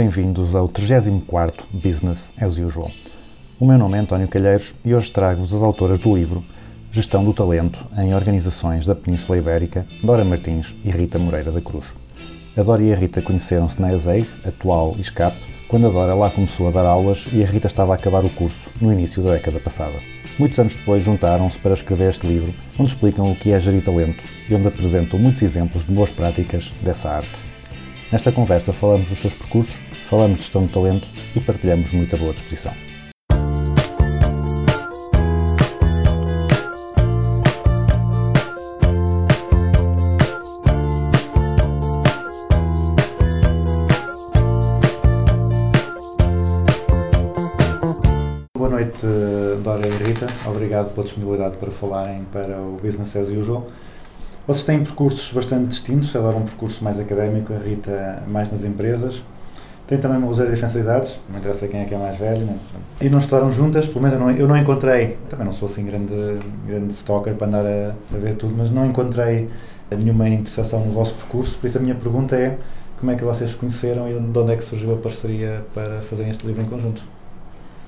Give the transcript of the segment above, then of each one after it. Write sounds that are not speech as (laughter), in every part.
Bem-vindos ao 34º Business as Usual. O meu nome é António Calheiros e hoje trago-vos as autoras do livro Gestão do Talento em Organizações da Península Ibérica, Dora Martins e Rita Moreira da Cruz. A Dora e a Rita conheceram-se na ESEI, atual ISCAP, quando a Dora lá começou a dar aulas e a Rita estava a acabar o curso no início da década passada. Muitos anos depois juntaram-se para escrever este livro, onde explicam o que é gerir talento e onde apresentam muitos exemplos de boas práticas dessa arte. Nesta conversa falamos dos seus percursos, falamos de gestão de talento e partilhamos muita boa disposição. Boa noite, Dora e Rita. Obrigado pela disponibilidade para falarem para o Business as Usual. Vocês têm percursos bastante distintos, ela era um percurso mais académico, a Rita mais nas empresas. Tem também uma ligeira diferença de idades, não interessa quem é que é mais velho. Né? E não estudaram juntas, pelo menos eu não, eu não encontrei, também não sou assim grande, grande stalker para andar a, a ver tudo, mas não encontrei nenhuma interseção no vosso percurso, por isso a minha pergunta é como é que vocês se conheceram e de onde é que surgiu a parceria para fazerem este livro em conjunto?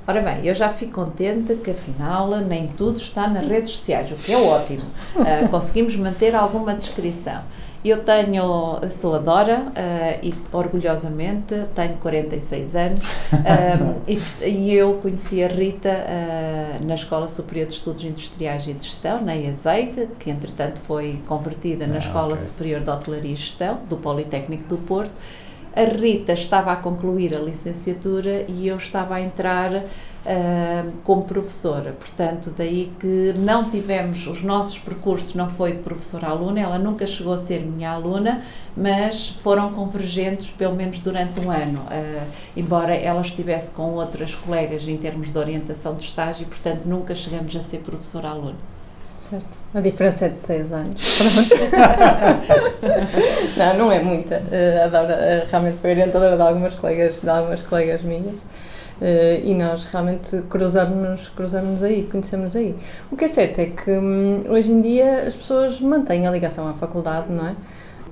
Ora bem, eu já fico contente que afinal nem tudo está nas redes sociais, o que é ótimo. (laughs) Ah, conseguimos manter alguma descrição. Eu tenho, sou a Dora ah, e orgulhosamente tenho 46 anos ah, (laughs) e, e eu conheci a Rita ah, na Escola Superior de Estudos Industriais e de Gestão, na ESEIG, que entretanto foi convertida na Ah, Escola ok. Superior de Hotelaria e Gestão, do Politécnico do Porto. A Rita estava a concluir a licenciatura e eu estava a entrar ah, como professora. Portanto, daí que não tivemos, os nossos percursos não foi de professora aluna, ela nunca chegou a ser minha aluna, mas foram convergentes pelo menos durante um ano, ah, embora ela estivesse com outras colegas em termos de orientação de estágio, portanto, nunca chegamos a ser professora aluna. Certo. A diferença é de 6 anos. (laughs) Não, não é muita. Uh, a Dora uh, realmente foi orientadora de algumas colegas, de algumas colegas minhas. Uh, e nós realmente cruzamos-nos cruzamos aí, conhecemos aí. O que é certo é que hum, hoje em dia as pessoas mantêm a ligação à faculdade, não é?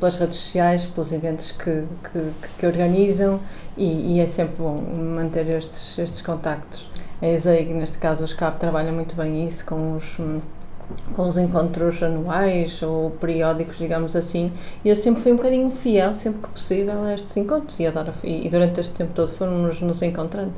Pelas redes sociais, pelos eventos que, que, que organizam e, e é sempre bom manter estes, estes contactos. A ESEIG, neste caso, o SCAP, trabalha muito bem isso com os, hum, com os encontros anuais ou periódicos, digamos assim, e eu sempre fui um bocadinho fiel, sempre que possível, a estes encontros e, adoro, e, durante este tempo todo fomos nos encontrando.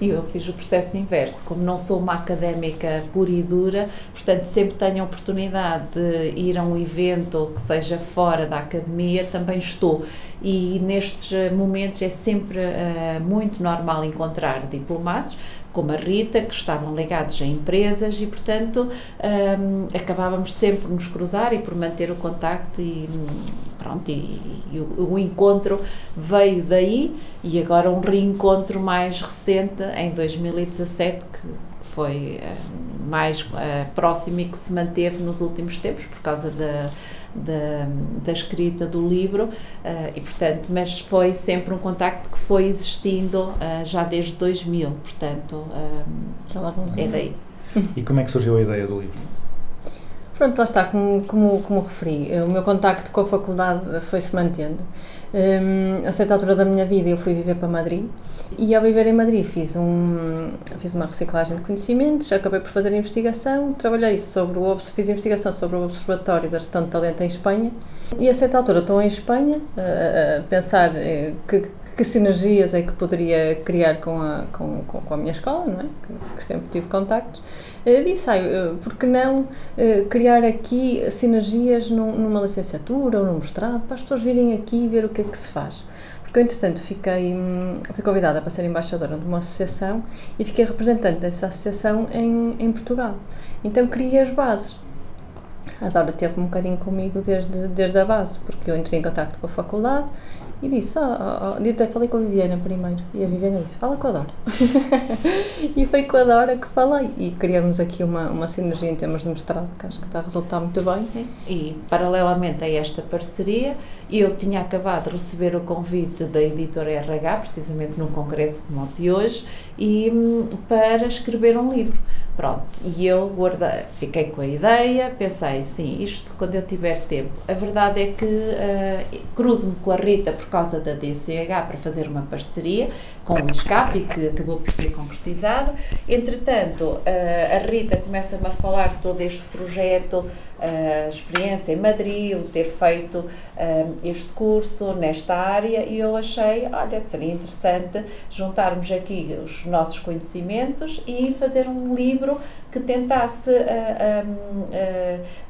E eu fiz o processo inverso, como não sou uma académica pura e dura, portanto sempre tenho a oportunidade de ir a um evento que seja fora da academia, também estou. E nestes eh, momentos é sempre eh, muito normal encontrar diplomados, como a Rita, que estavam ligados a empresas e, portanto, hum, acabávamos sempre por nos cruzar e por manter o contacto e hum, pronto, e, e o, o encontro veio daí e agora um reencontro mais recente em 2017 que foi eh, mais eh, próximo e que se manteve nos últimos tempos por causa da, da, da escrita do livro eh, e portanto, mas foi sempre um contacto que foi existindo já desde 2000, portanto é daí. E como é que surgiu a ideia do livro? Pronto, lá está, como, como, como referi, o meu contacto com a faculdade foi-se mantendo. Hum, a certa altura da minha vida eu fui viver para Madrid e ao viver em Madrid fiz, um, fiz uma reciclagem de conhecimentos, acabei por fazer investigação, trabalhei sobre o, fiz investigação sobre o Observatório da Gestão de Talento em Espanha e a certa altura estou em Espanha a, a pensar eh, que, que sinergias é que poderia criar com a, com, com, com a minha escola, não é? que, que sempre tive contactos. Eh, disse, eh, por que não eh, criar aqui sinergias num- numa licenciatura ou num mestrado, para as pessoas virem aqui e ver o que é que se faz. Porque eu, entretanto, fiquei, hum, fui convidada para ser embaixadora de uma associação e fiquei representante dessa associação em, em Portugal. Então, criei as bases. A Dora teve um bocadinho comigo desde, desde a base, porque eu entrei em contato com a faculdade e disse, ah, oh, oh, até falei com a Viviana primeiro, e a Viviana disse, fala com a Dora. (laughs) e foi com a Dora que falei, e criamos aqui uma, uma sinergia em termos de mestrado, que acho que está a resultar muito bem. Sim. E paralelamente a esta parceria, eu tinha acabado de receber o convite da editora RH, precisamente num congresso como o de hoje, e hum, para escrever um livro. Pronto, e eu guardei, fiquei com a ideia, pensei, sim, isto quando eu tiver tempo. A verdade é que uh, cruzo-me com a Rita por causa da DCH para fazer uma parceria com o escape que acabou por ser concretizada. Entretanto, a Rita começa-me a falar de todo este projeto, a experiência em Madrid, o ter feito este curso nesta área e eu achei, olha, seria interessante juntarmos aqui os nossos conhecimentos e fazer um livro que tentasse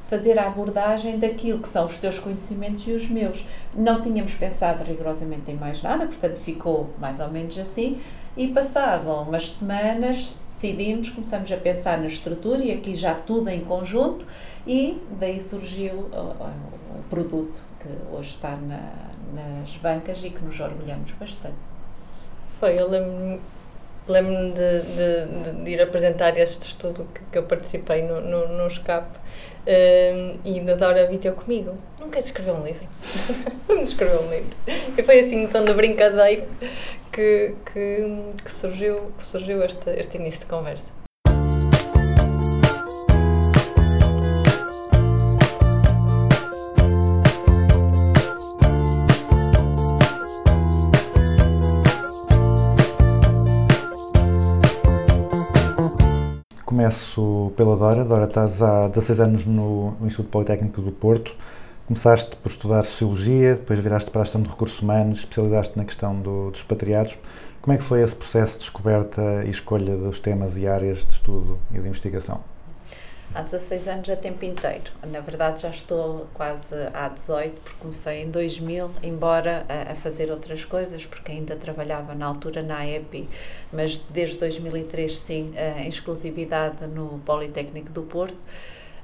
fazer a abordagem daquilo que são os teus conhecimentos e os meus. Não tínhamos pensado rigorosamente em mais nada, portanto ficou mais ou menos assim. E passado umas semanas decidimos, começamos a pensar na estrutura e aqui já tudo em conjunto e daí surgiu o, o produto que hoje está na, nas bancas e que nos orgulhamos bastante. Foi, eu lembro-me lembro de, de, de, ir apresentar este estudo que, que eu participei no, no, no e na Dora Viteu comigo. Não queres escrever um livro? (laughs) Vamos escrever um livro. E foi assim, tom de brincadeira que, que, que surgiu, que surgiu este, este início de conversa. Começo pela Dora. Dora, estás há 16 anos no, Instituto Politécnico do Porto. Começaste por estudar Sociologia, depois viraste para a gestão de recursos humanos, especializaste na questão do, dos expatriados. Como é que foi esse processo de descoberta e escolha dos temas e áreas de estudo e de investigação? Há 16 anos a tempo inteiro. Na verdade, já estou quase há 18, porque comecei em 2000, embora a, a, fazer outras coisas, porque ainda trabalhava na altura na AEP, mas desde 2003, sim, em exclusividade no Politécnico do Porto.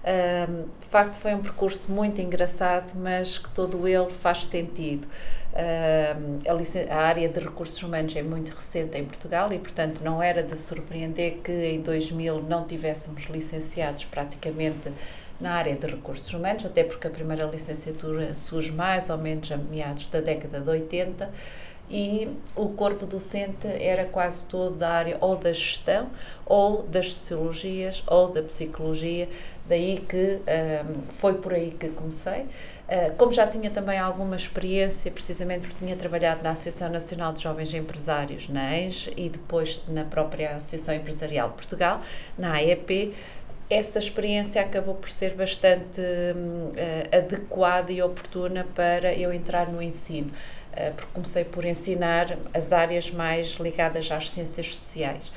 Um, de facto, foi um percurso muito engraçado, mas que todo ele faz sentido. Um, a, a, área de recursos humanos é muito recente em Portugal e, portanto, não era de surpreender que em 2000 não tivéssemos licenciados praticamente na área de recursos humanos, até porque a primeira licenciatura surge mais ou menos a meados da década de 80 e o corpo docente era quase todo da área ou da gestão, ou das sociologias, ou da psicologia, daí que um, foi por aí que comecei. Uh, como já tinha também alguma experiência, precisamente porque tinha trabalhado na Associação Nacional de Jovens Empresários, na e depois na própria Associação Empresarial de Portugal, na AEP, essa experiência acabou por ser bastante uh, adequada e oportuna para eu entrar no ensino. Eh, porque comecei por ensinar as áreas mais ligadas às ciências sociais.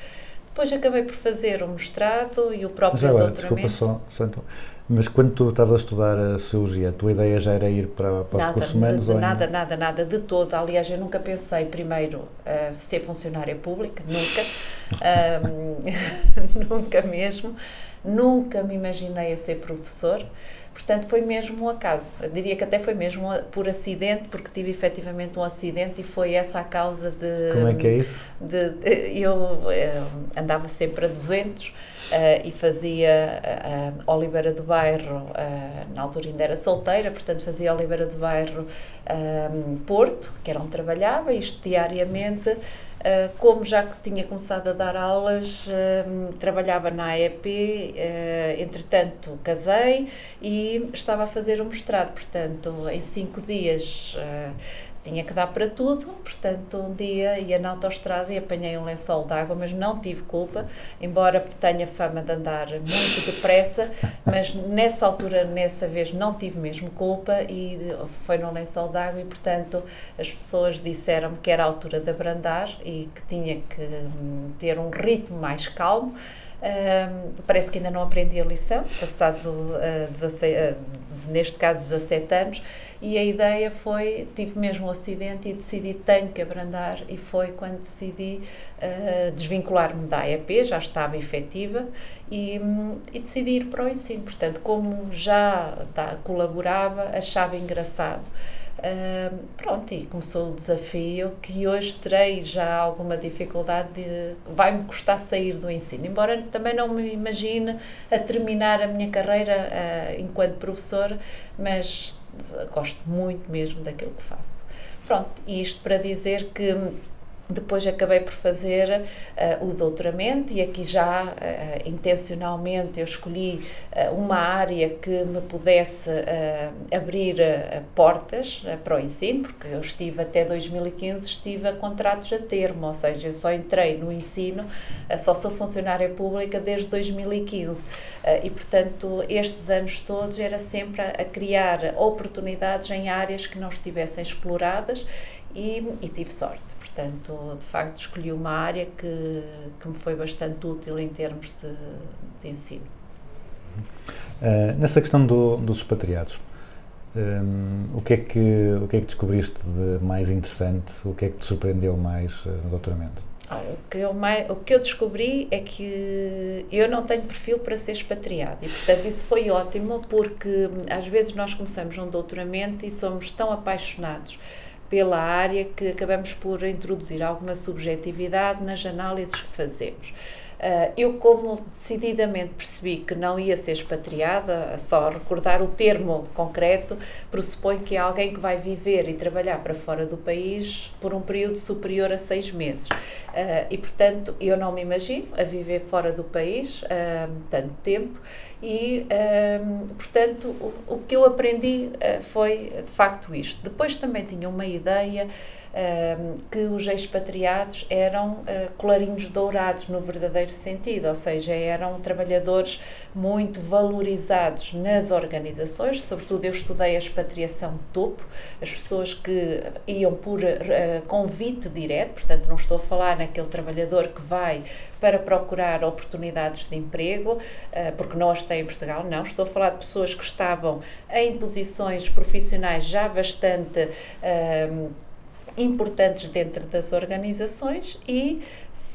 Depois acabei por fazer o mestrado e o próprio agora, doutoramento. Desculpa só, só então. Mas quando tu estavas a estudar a Sociologia, a tua ideia já era ir para, para nada, recursos humanos? De, de nada, nada, nada, de todo. Aliás, eu nunca pensei primeiro uh, ser funcionária pública, nunca. (laughs) (laughs) nunca mesmo. Nunca me imaginei a ser professor. Portanto, foi mesmo um acaso. Eu diria que até foi mesmo por acidente, porque tive efetivamente um acidente e foi essa a causa de. Como é que é isso? De, de, eu, eh, andava sempre a 200 uh, eh, e fazia uh, Oliveira do Bairro, na altura ainda era solteira, portanto fazia Oliveira do Bairro Porto, que era onde trabalhava, isto diariamente. Uh, como já que tinha começado a dar aulas, uh, trabalhava na AEP, uh, entretanto casei e estava a fazer o mestrado, portanto, em cinco dias tinha que dar para tudo, portanto, um dia ia na autoestrada e apanhei um lençol de água, mas não tive culpa, embora tenha fama de andar muito depressa, mas nessa altura, nessa vez, não tive mesmo culpa e foi no lençol de água e, portanto, as pessoas disseram-me que era a altura de abrandar e que tinha que hum, ter um ritmo mais calmo. Um, parece que ainda não aprendi a lição, passado uh, 16, uh, neste caso 17 anos, e a ideia foi, tive mesmo um acidente e decidi tenho que abrandar e foi quando decidi uh, desvincular-me da AEP, já estava efetiva e, hum, e decidi ir para o ensino. Portanto, como já tá, colaborava, achava engraçado. Pronto, e começou o desafio que hoje terei já alguma dificuldade de. vai-me custar sair do ensino, embora também não me imagine a terminar a minha carreira uh, enquanto professora, mas gosto muito mesmo daquilo que faço. Pronto, isto para dizer que depois acabei por fazer uh, o doutoramento e aqui já uh, intencionalmente eu escolhi uh, uma área que me pudesse abrir portas para o ensino, porque eu estive até 2015, estive a contratos a termo, ou seja, eu só entrei no ensino, só sou funcionária pública desde 2015 e portanto estes anos todos era sempre a, a criar oportunidades em áreas que não estivessem exploradas e, e tive sorte. Portanto, de facto, escolhi uma área que, que me foi bastante útil em termos de, de ensino. Uh, nessa questão do, dos expatriados, um, o, que é que, o que é que descobriste de mais interessante? O que é que te surpreendeu mais uh, no doutoramento? Olha, o, que eu mais, o que eu descobri é que eu não tenho perfil para ser expatriado e, portanto, isso foi ótimo porque às vezes nós começamos um doutoramento e somos tão apaixonados pela área que acabamos por introduzir alguma subjetividade nas análises que fazemos. Uh, eu, como decididamente percebi que não ia ser expatriada, só recordar o termo concreto, pressupõe que é alguém que vai viver e trabalhar para fora do país por um período superior a seis meses. Uh, e, portanto, eu não me imagino a viver fora do país uh, tanto tempo e, portanto, o, o, que eu aprendi foi de facto isto. Depois também tinha uma ideia que os expatriados eram uh, colarinhos dourados no verdadeiro sentido, ou seja, eram trabalhadores muito valorizados nas organizações, sobretudo eu estudei a expatriação topo, as pessoas que iam por uh, convite direto, portanto não estou a falar naquele trabalhador que vai para procurar oportunidades de emprego, uh, porque nós temos em Portugal, não, estou a falar de pessoas que estavam em posições profissionais já bastante importantes dentro das organizações e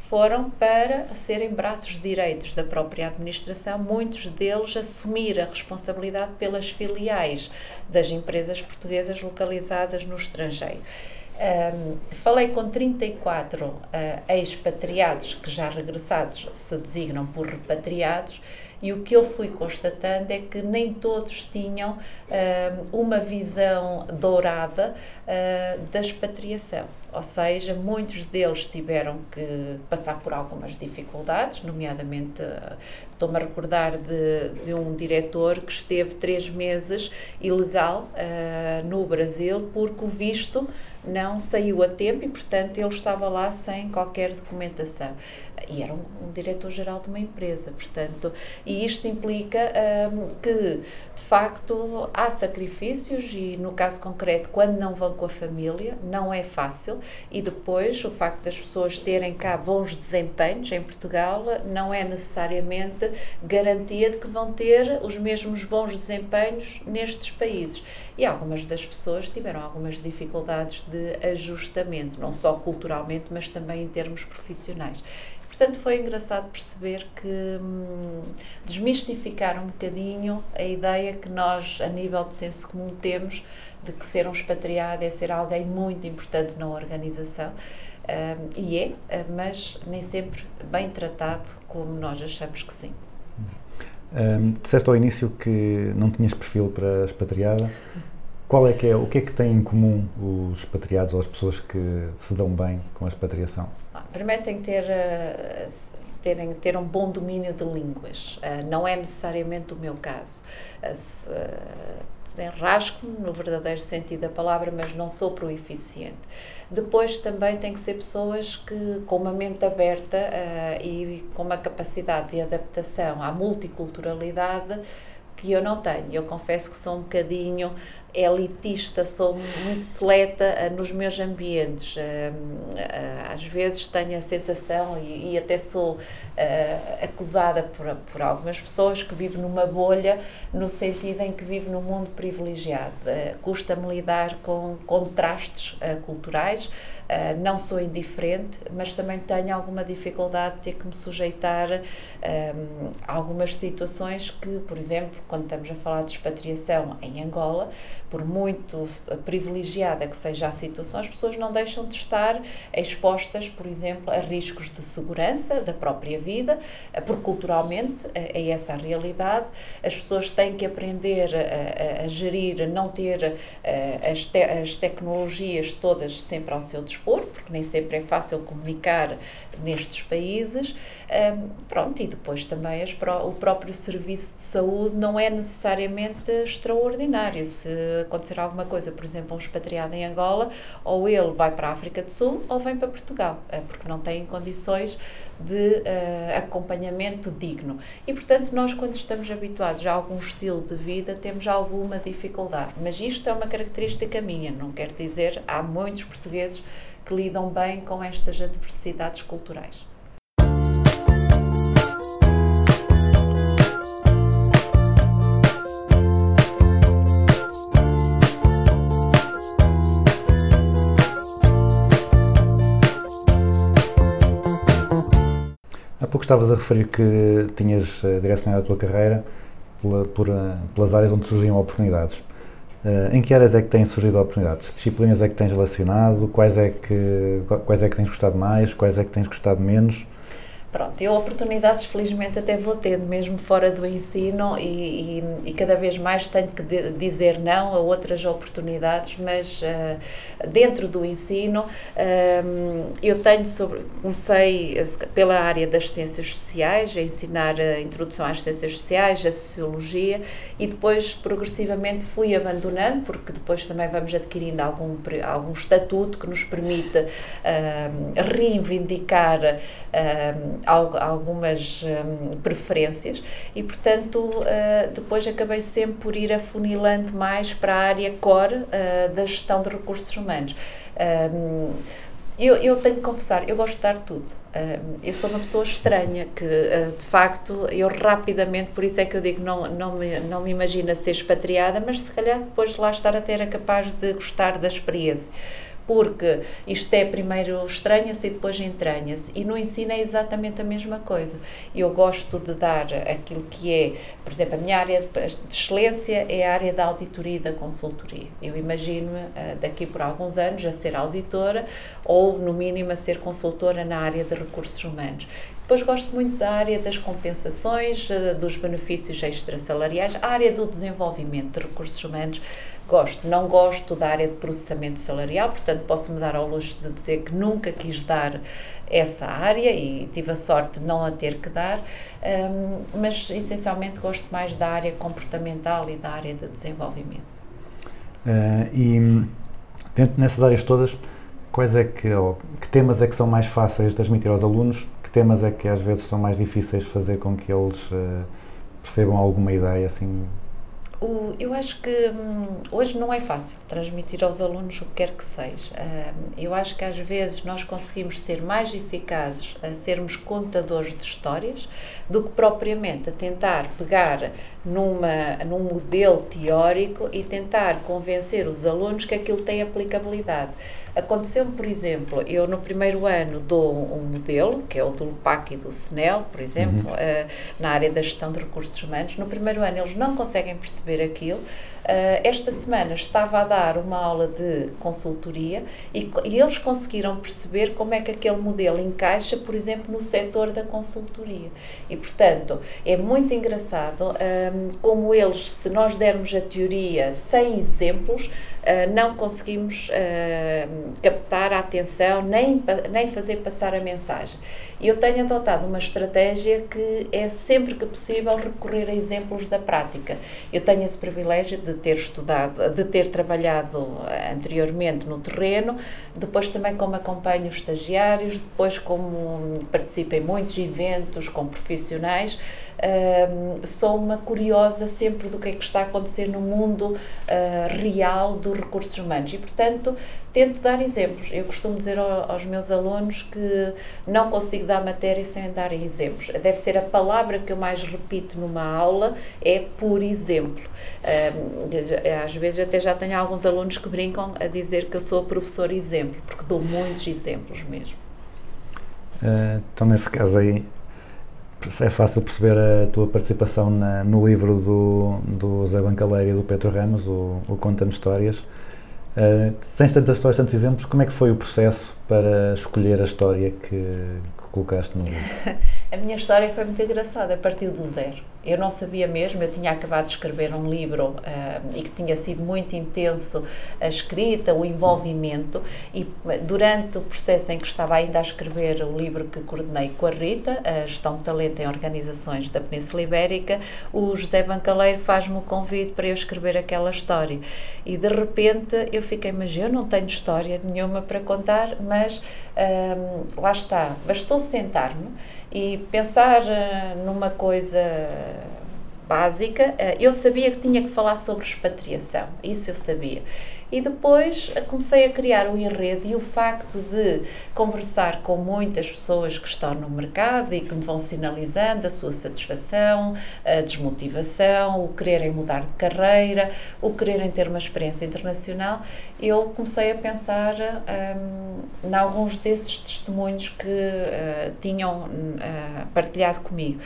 foram para serem braços direitos da própria administração, muitos deles assumir a responsabilidade pelas filiais das empresas portuguesas localizadas no estrangeiro. Um, falei com 34 uh, expatriados que já regressados se designam por repatriados e o que eu fui constatando é que nem todos tinham uh, uma visão dourada uh, da expatriação. Ou seja, muitos deles tiveram que passar por algumas dificuldades, nomeadamente uh, estou-me a recordar de, de, um diretor que esteve três meses ilegal no Brasil porque o visto não saiu a tempo e, portanto, ele estava lá sem qualquer documentação. E era um, um diretor-geral de uma empresa, portanto, e isto implica um, que, facto, há sacrifícios e, no caso concreto, quando não vão com a família, não é fácil. E depois, o facto das pessoas terem cá bons desempenhos em Portugal não é necessariamente garantia de que vão ter os mesmos bons desempenhos nestes países. E algumas das pessoas tiveram algumas dificuldades de ajustamento, não só culturalmente, mas também em termos profissionais. Portanto, foi engraçado perceber que hum, desmistificar um bocadinho a ideia que nós, a nível de senso comum, temos de que ser um expatriado é ser alguém muito importante na organização. Hum, e é, mas nem sempre bem tratado como nós achamos que sim. Um, disseste ao início que não tinhas perfil para expatriada. Qual é que é, o que é que têm em comum os expatriados ou as pessoas que se dão bem com a expatriação? Primeiro tem que ter, uh, terem, ter um bom domínio de línguas. Uh, não é necessariamente o meu caso. Uh, desenrasco-me no verdadeiro sentido da palavra, mas não sou proeficiente. Depois também tem que ser pessoas que com uma mente aberta e com uma capacidade de adaptação à multiculturalidade que eu não tenho. Eu confesso que sou um bocadinho elitista, sou muito seleta eh, nos meus ambientes. Eh, eh, Às vezes tenho a sensação, e, e até sou eh, acusada por, por algumas pessoas, que vivo numa bolha, no sentido em que vivo num mundo privilegiado. Eh, Custa-me lidar com contrastes eh, culturais. Uh, não sou indiferente, mas também tenho alguma dificuldade de ter que me sujeitar um, a algumas situações que, por exemplo, quando estamos a falar de expatriação em Angola, por muito privilegiada que seja a situação, as pessoas não deixam de estar expostas, por exemplo, a riscos de segurança da própria vida, eh, porque culturalmente eh, é essa a realidade. As pessoas têm que aprender a, a- a gerir, não ter eh, as, te- as tecnologias todas sempre ao seu dispor, porque nem sempre é fácil comunicar nestes países. Ahm, pronto, e depois também o próprio serviço de saúde não é necessariamente extraordinário. Se acontecer alguma coisa, por exemplo, um expatriado em Angola, ou ele vai para a África do Sul ou vem para Portugal, eh, porque não têm condições de eh, acompanhamento digno. E, portanto, nós, quando estamos habituados a algum estilo de vida, temos alguma dificuldade. Mas isto é uma característica minha, não quer dizer, há muitos portugueses que lidam bem com estas adversidades culturais. Há pouco estavas a referir que tinhas eh, direcionado a tua carreira pela- por, eh, pelas áreas onde surgiam oportunidades. Eh, em que áreas é que têm surgido oportunidades? Que disciplinas é que tens relacionado? Quais é que, quais é que tens gostado mais? Quais é que tens gostado menos? Pronto, eu oportunidades felizmente até vou tendo, mesmo fora do ensino, e, e- e cada vez mais tenho que de- dizer não a outras oportunidades, mas eh, dentro do ensino eh, eu tenho sobre, comecei eh, pela área das ciências sociais, a ensinar a introdução às ciências sociais, a sociologia, e depois progressivamente fui abandonando, porque depois também vamos adquirindo algum, algum estatuto que nos permite reivindicar algumas hum, preferências e, portanto, uh, depois acabei sempre por ir afunilando mais para a área core uh, da gestão de recursos humanos. Um, eu, eu tenho que confessar, eu gosto de dar tudo. Um, eu sou uma pessoa estranha que, uh, de facto, eu rapidamente, por isso é que eu digo, não, não, me, não me imagino a ser expatriada, mas se calhar depois de lá estar até era capaz de gostar da experiência porque isto é primeiro estranha-se e depois entranha-se. E no ensino é exatamente a mesma coisa. Eu gosto de dar aquilo que é, por exemplo, a minha área de excelência é a área da auditoria e da consultoria. Eu imagino-me uh, daqui por alguns anos a ser auditora ou, no mínimo, a ser consultora na área de recursos humanos. Depois gosto muito da área das compensações, uh, dos benefícios extrasalariais, a área do desenvolvimento de recursos humanos gosto. Não gosto da área de processamento salarial, portanto, posso-me dar ao luxo de dizer que nunca quis dar essa área e tive a sorte de não a ter que dar, um, mas essencialmente gosto mais da área comportamental e da área de desenvolvimento. Uh, e dentro nessas áreas todas, quais é que, ou, que temas é que são mais fáceis de transmitir aos alunos? Temas é que às vezes são mais difíceis fazer com que eles uh, percebam alguma ideia assim o, eu acho que hum, hoje não é fácil transmitir aos alunos o que quer que seja. Hum, eu acho que às vezes nós conseguimos ser mais eficazes a sermos contadores de histórias do que propriamente a tentar pegar numa, num modelo teórico e tentar convencer os alunos que aquilo tem aplicabilidade. Aconteceu-me, por exemplo, eu no primeiro ano dou um modelo, que é o do LUPAC e do SNEL, por exemplo, uhum. uh, na área da gestão de recursos humanos. No primeiro ano eles não conseguem perceber aquilo. Uh, esta semana estava a dar uma aula de consultoria e, e, eles conseguiram perceber como é que aquele modelo encaixa, por exemplo, no setor da consultoria. E, portanto, é muito engraçado um, como eles, se nós dermos a teoria sem exemplos, uh, não conseguimos uh, captar a atenção nem, nem fazer passar a mensagem. E eu tenho adotado uma estratégia que é sempre que possível recorrer a exemplos da prática. Eu tenho esse privilégio de de ter estudado, de ter trabalhado anteriormente no terreno, depois também como acompanho os estagiários, depois como participo em muitos eventos com profissionais, sou uma curiosa sempre do que é que está a acontecer no mundo uh, real dos recursos humanos e, portanto, tento dar exemplos. Eu costumo dizer ao, aos meus alunos que não consigo dar matéria sem dar exemplos. Deve ser a palavra que eu mais repito numa aula, é por exemplo. Às vezes até já tenho alguns alunos que brincam a dizer que eu sou a professor exemplo, porque dou muitos exemplos mesmo. Uh, então, nesse caso aí, é fácil perceber a tua participação na, no livro do, do Zé Bancaleira e do Pedro Ramos, o, o Conta-me Histórias. Uh, tens tantas histórias, tantos exemplos, como é que foi o processo para escolher a história que, que colocaste no livro? (laughs) a minha história foi muito engraçada, partiu do zero. Eu não sabia mesmo, eu tinha acabado de escrever um livro uh, e que tinha sido muito intenso a escrita, o envolvimento, e durante o processo em que estava ainda a escrever o livro que coordenei com a Rita, a Gestão de Talento em Organizações da Península Ibérica, o José Bancaleiro faz-me o convite para eu escrever aquela história. E de repente eu fiquei, mas eu não tenho história nenhuma para contar, mas um, lá está, bastou sentar-me e pensar uh, numa coisa básica. Uh, eu sabia que tinha que falar sobre expatriação, isso eu sabia. E depois comecei a criar o enredo e o facto de conversar com muitas pessoas que estão no mercado e que me vão sinalizando a sua satisfação, a desmotivação, o quererem mudar de carreira, o quererem ter uma experiência internacional, eu comecei a pensar um, em alguns desses testemunhos que uh, tinham uh, partilhado comigo.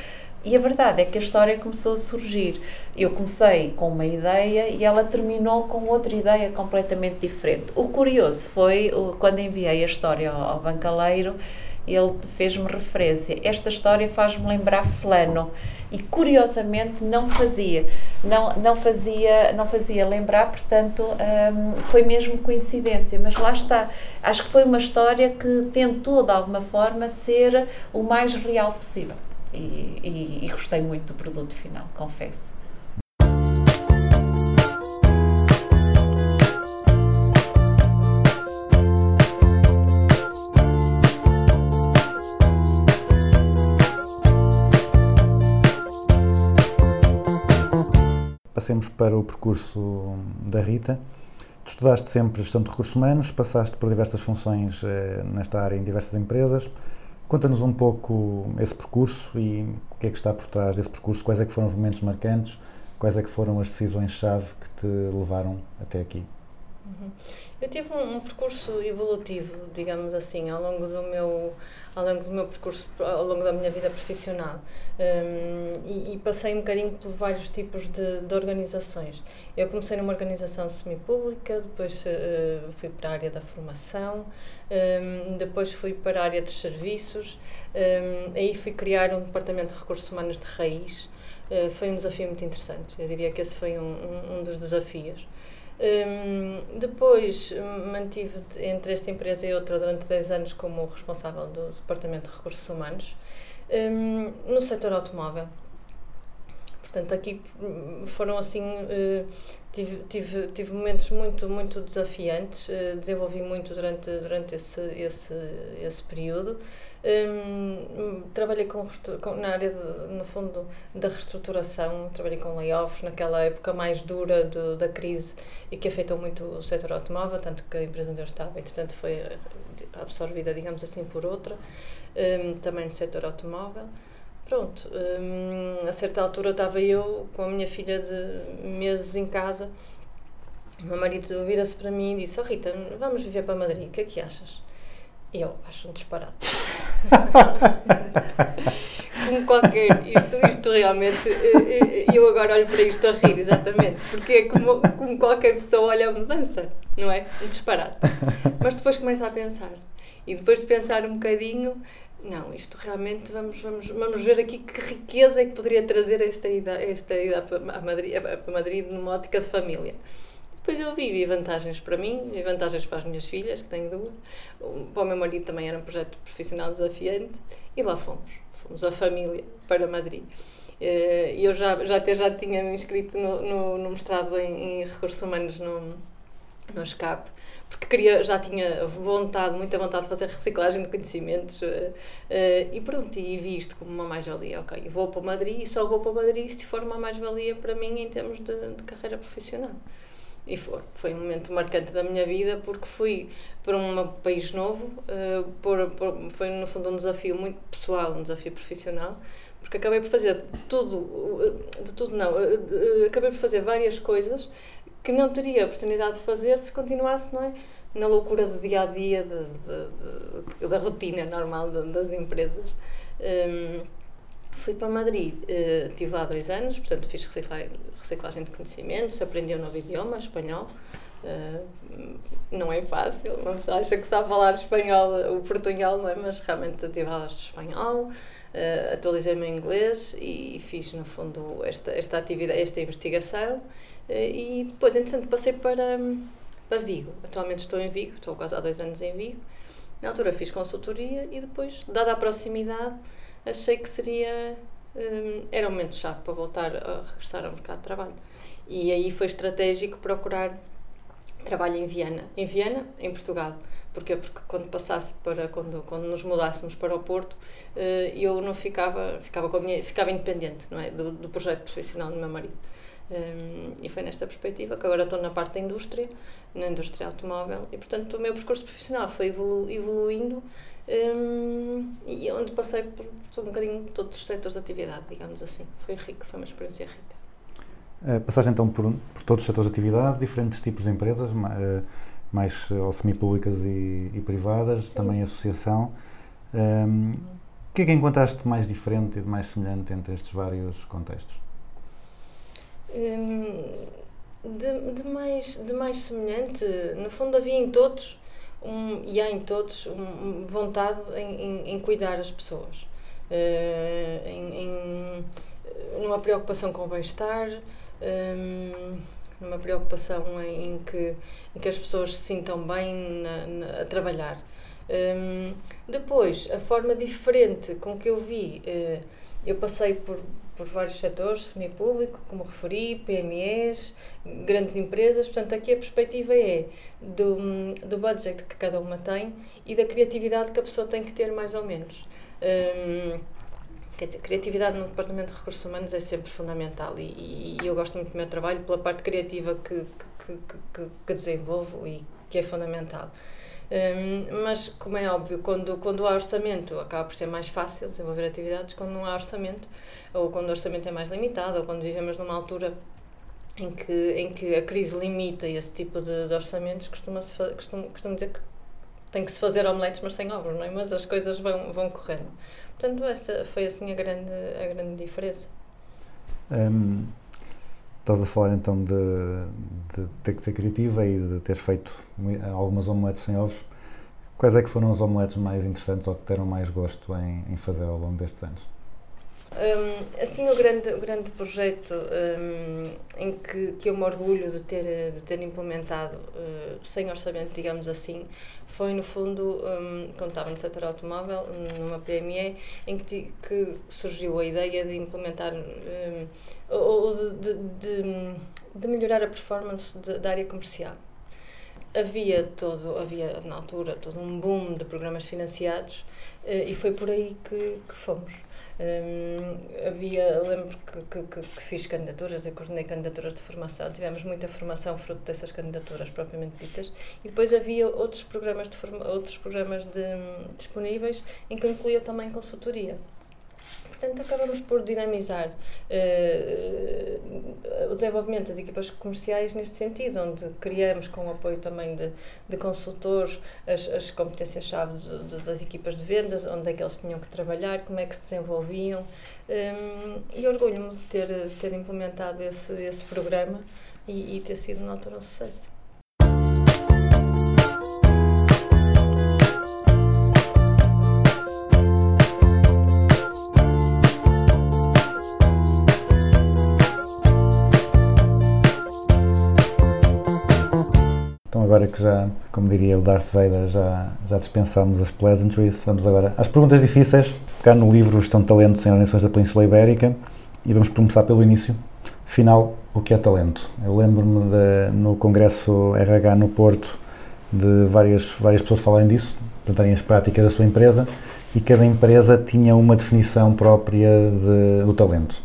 E a verdade é que a história começou a surgir. Eu comecei com uma ideia e ela terminou com outra ideia completamente diferente. O curioso foi quando enviei a história ao bancaleiro, ele fez-me referência. Esta história faz-me lembrar Flano e curiosamente não fazia, não, não fazia, não fazia lembrar, portanto um, foi mesmo coincidência, mas lá está. Acho que foi uma história que tentou de alguma forma ser o mais real possível e, e, e gostei muito do produto final, confesso. Passemos para o percurso da Rita. Tu estudaste sempre gestão de recursos humanos, passaste por diversas funções eh, nesta área em diversas empresas. Conta-nos um pouco esse percurso e o que é que está por trás desse percurso, quais é que foram os momentos marcantes, quais é que foram as decisões-chave que te levaram até aqui. Uhum. Eu tive um, um, percurso evolutivo, digamos assim, ao longo do meu, ao longo do meu percurso, ao longo da minha vida profissional. Um, e, e, passei um bocadinho por vários tipos de, de organizações. Eu comecei numa organização semipública, depois uh, fui para a área da formação, um, depois fui para a área dos serviços, aí fui criar um departamento de recursos humanos de raiz. Uh, foi um desafio muito interessante. Eu diria que esse foi um, um, um dos desafios. Um, depois mantive entre esta empresa e outra durante 10 anos como responsável do Departamento de Recursos Humanos um, no setor automóvel. Portanto, aqui foram assim, uh, tive, tive, tive momentos muito, muito desafiantes, uh, desenvolvi muito durante, durante esse, esse, esse período. Um, trabalhei com, com, na área, de, no fundo, da reestruturação, trabalhei com layoffs naquela época mais dura da crise e que afetou muito o setor automóvel, tanto que a empresa onde eu estava, entretanto, foi absorvida, digamos assim, por outra, um, também no setor automóvel. Pronto, um, a certa altura estava eu com a minha filha de meses em casa. O meu marido vira-se para mim e disse: Oh Rita, vamos viver para Madrid, o que é que achas? Eu acho um disparate. (laughs) como qualquer. Isto, isto realmente. Eh, eh, eu agora olho para isto a rir, exatamente. Porque é como, como qualquer pessoa olha a mudança, não é? Um disparate. Mas depois começa a pensar. E depois de pensar um bocadinho, não, isto realmente vamos, vamos, vamos ver aqui que riqueza é que poderia trazer esta ida, esta ida para Madrid, para Madrid numa ótica de família. Depois eu vi, vi vantagens para mim, vi vantagens para as minhas filhas, que tenho duas. Para o meu marido também era um projeto profissional desafiante e lá fomos. Fomos a família para Madrid. Eh, Eu já, já até já tinha me inscrito no, no, no mestrado em, em Recursos Humanos no, no SCAP, porque queria, já tinha vontade, muita vontade de fazer reciclagem de conhecimentos eh, eh, e pronto, e vi isto como uma mais-valia. Ok, vou para Madrid e só vou para Madrid se for uma mais-valia para mim em termos de, de carreira profissional. E foi, foi um momento marcante da minha vida porque fui para um país novo, eh, por, por- foi no fundo um desafio muito pessoal, um desafio profissional, porque acabei por fazer tudo, eh, de tudo não, eh, acabei por fazer várias coisas que não teria oportunidade de fazer se continuasse, não é? Na loucura do dia a dia, de, de- de- da rotina normal das empresas. Hum, fui para Madrid, eh, estive lá dois anos, portanto fiz recicla- reciclagem de conhecimentos, aprendi um novo idioma, espanhol. Eh, não é fácil, uma pessoa acha que sabe falar espanhol, o portunhol, não é? Mas realmente tive aulas de espanhol, eh, atualizei-me em inglês e fiz, no fundo, esta, esta atividade, esta investigação. Eh, e depois, entretanto, passei para, para Vigo. Atualmente estou em Vigo, estou quase há dois anos em Vigo. Na altura fiz consultoria e depois, dada a proximidade, achei que seria. hum, era um momento chave para voltar a regressar ao mercado de trabalho. E aí foi estratégico procurar trabalho em Viena. Em Viena, em Portugal. Porquê? Porque quando passasse para quando quando nos mudássemos para o Porto, eh, eu não ficava ficava com minha, ficava independente, não é, do, do projeto profissional do meu marido. Um, e foi nesta perspectiva que agora estou na parte da indústria, na indústria automóvel, e portanto o meu percurso profissional foi evolu evoluindo um, e onde passei por, por um bocadinho todos os setores de atividade, digamos assim. Foi rico, foi uma experiência rica. Eh, Passaste então por, por todos os setores de atividade, diferentes tipos de empresas, eh, mais eh, ou semipúblicas e, e privadas, Sim. também associação. Ehm, o que é que encontraste mais diferente e de mais semelhante entre estes vários contextos? Hum, de, de, mais, de mais semelhante, no fundo havia em todos, um, e há em todos, um, um vontade em, em, em cuidar as pessoas, Eh, em, em- numa preocupação com o bem-estar, hum, numa preocupação em, que, em que as pessoas se sintam bem na- na- a trabalhar. Hum, depois, a forma diferente com que eu vi, eh, eu passei por, por vários setores, semipúblico, como referi, PMEs, grandes empresas, portanto aqui a perspectiva é do, do budget que cada uma tem e da criatividade que a pessoa tem que ter mais ou menos. Hum, quer dizer, criatividade no Departamento de Recursos Humanos é sempre fundamental e, e eu gosto muito do meu trabalho pela parte criativa que, que, que, que desenvolvo e que é fundamental. Hum, mas, como é óbvio, quando, quando há orçamento acaba por ser mais fácil desenvolver atividades, quando não há orçamento, ou quando o orçamento é mais limitado, ou quando vivemos numa altura em que, em que a crise limita esse tipo de, de orçamentos, costuma-se costumo, costumo dizer que tem que se fazer omeletes, mas sem ovos, não é? Mas as coisas vão, vão correndo. Portanto, essa foi assim a grande, a grande diferença. Ehm, estás a falar então de, de ter que ser criativa e de teres feito algumas omeletes sem ovos. Quais é que foram os omeletes mais interessantes ou que deram mais gosto em, em fazer ao longo destes anos? Hum, assim, o grande, o grande projeto hum, em que, que eu me orgulho de ter, de ter implementado, uh, sem orçamento, digamos assim, foi no fundo, hum, quando estava no setor automóvel, numa PME, em que, que surgiu a ideia de implementar hum, ou de, de, de, de melhorar a performance da área comercial. Havia todo, havia na altura todo um boom de programas financiados eh, e foi por aí que, que fomos. Hum, havia, lembro que, que, que, que fiz candidaturas e coordenei candidaturas de formação, tivemos muita formação fruto dessas candidaturas propriamente ditas, e depois havia outros programas, de forma, outros programas de, disponíveis em que incluía também consultoria. Portanto, acabamos por dinamizar eh, o desenvolvimento das equipas comerciais neste sentido, onde criamos, com o apoio também de, de consultores, as, as competências-chave das equipas de vendas, onde é que eles tinham que trabalhar, como é que se desenvolviam. Hum, e orgulho-me de ter, de ter implementado esse, esse programa e, e ter sido na altura um sucesso. Agora que já, como diria o Darth Vader, já, já dispensámos as pleasantries, vamos agora às perguntas difíceis. Cá no livro estão talentos em organizações da Península Ibérica e vamos começar pelo início. Afinal, o que é talento? Eu lembro-me no Congresso RH no Porto de várias, várias pessoas falarem disso, apresentarem as práticas da sua empresa e cada empresa tinha uma definição própria de, do talento.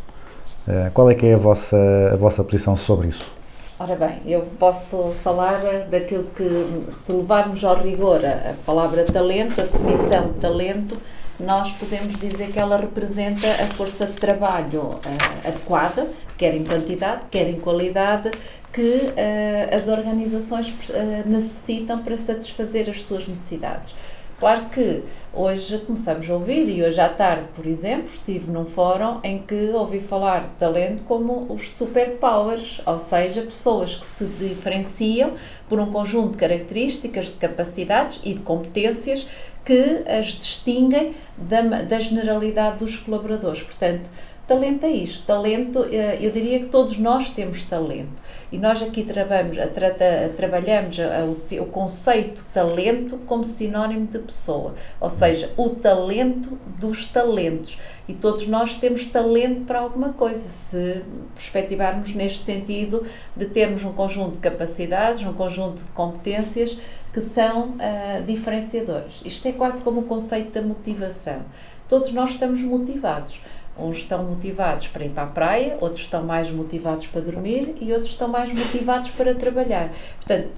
Eh, qual é que é a vossa, a vossa posição sobre isso? Ora bem, eu posso falar daquilo que, se levarmos ao rigor a, palavra talento, a definição de talento, nós podemos dizer que ela representa a força de trabalho eh, adequada, quer em quantidade, quer em qualidade, que eh, as organizações eh, necessitam para satisfazer as suas necessidades. Claro que hoje começamos a ouvir, e hoje à tarde, por exemplo, estive num fórum em que ouvi falar de talento como os superpowers, ou seja, pessoas que se diferenciam por um conjunto de características, de capacidades e de competências que as distinguem da, da generalidade dos colaboradores. Portanto, talento é isto. Talento, eh, eu diria que todos nós temos talento. E nós aqui trabalhamos, a- o, o conceito talento como sinónimo de pessoa. Ou seja, o talento dos talentos. E todos nós temos talento para alguma coisa, se perspectivarmos neste sentido de termos um conjunto de capacidades, um conjunto de competências que são ah, diferenciadoras. Isto é quase como o conceito da motivação. Todos nós estamos motivados. Uns estão motivados para ir para a praia, outros estão mais motivados para dormir e outros estão mais motivados para trabalhar. Portanto,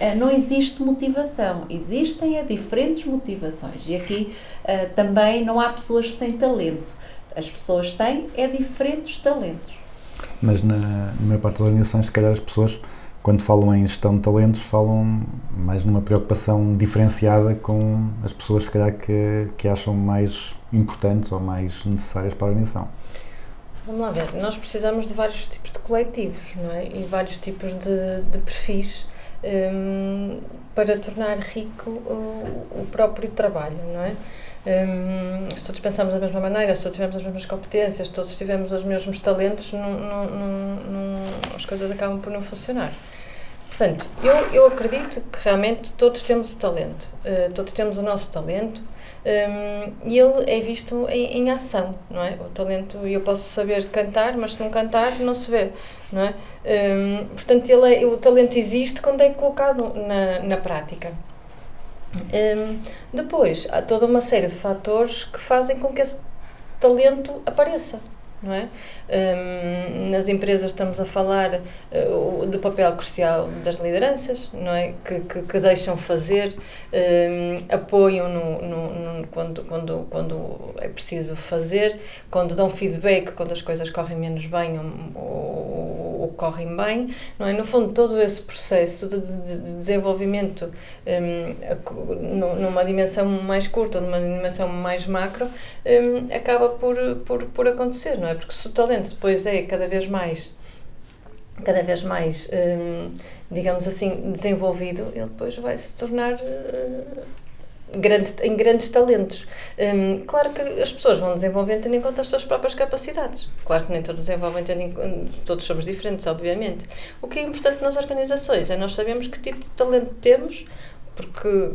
eh, não existe motivação, existem é diferentes motivações. E aqui ah, também não há pessoas sem talento. As pessoas têm é diferentes talentos. Mas na, na maior parte das organizações, se calhar as pessoas, quando falam em gestão de talentos, falam mais numa preocupação diferenciada com as pessoas, se calhar, que, que acham mais importantes ou mais necessárias para a organização. Vamos lá ver, nós precisamos de vários tipos de coletivos não é? e vários tipos de, de perfis hum, para tornar rico o, o próprio trabalho, não é? Hum, se todos pensamos da mesma maneira, se todos tivermos as mesmas competências, se todos tivermos os mesmos talentos, não, não, não, as coisas acabam por não funcionar. Portanto, eu, eu acredito que realmente todos temos o talento, eh, todos temos o nosso talento hum, e ele é visto em, em ação, não é? O talento, eu posso saber cantar, mas se não cantar, não se vê, não é? Hum, portanto, ele é- o talento existe quando é colocado na, na prática. Hum, depois, há toda uma série de fatores que fazem com que esse talento apareça, não é? Hum, nas empresas estamos a falar o- do papel crucial das lideranças, não é? Que, que, que deixam fazer, hum, apoiam no, no, no- quando, quando, quando é preciso fazer, quando dão feedback, quando as coisas correm menos bem ou, ou, ou correm bem, não é? No fundo, todo esse processo de, de- de desenvolvimento nu- numa dimensão mais curta ou numa dimensão mais macro, hum, acaba por, por, por acontecer, não é? Porque se o talento depois é cada vez mais cada vez mais, hum, digamos assim, desenvolvido, ele depois vai se tornar eh, grande, em grandes talentos. Hum, claro que as pessoas vão desenvolvendo tendo em conta as suas próprias capacidades. Claro que nem todos desenvolvem tendo em todos somos diferentes, obviamente. O que é importante nas organizações é nós sabemos que tipo de talento temos, porque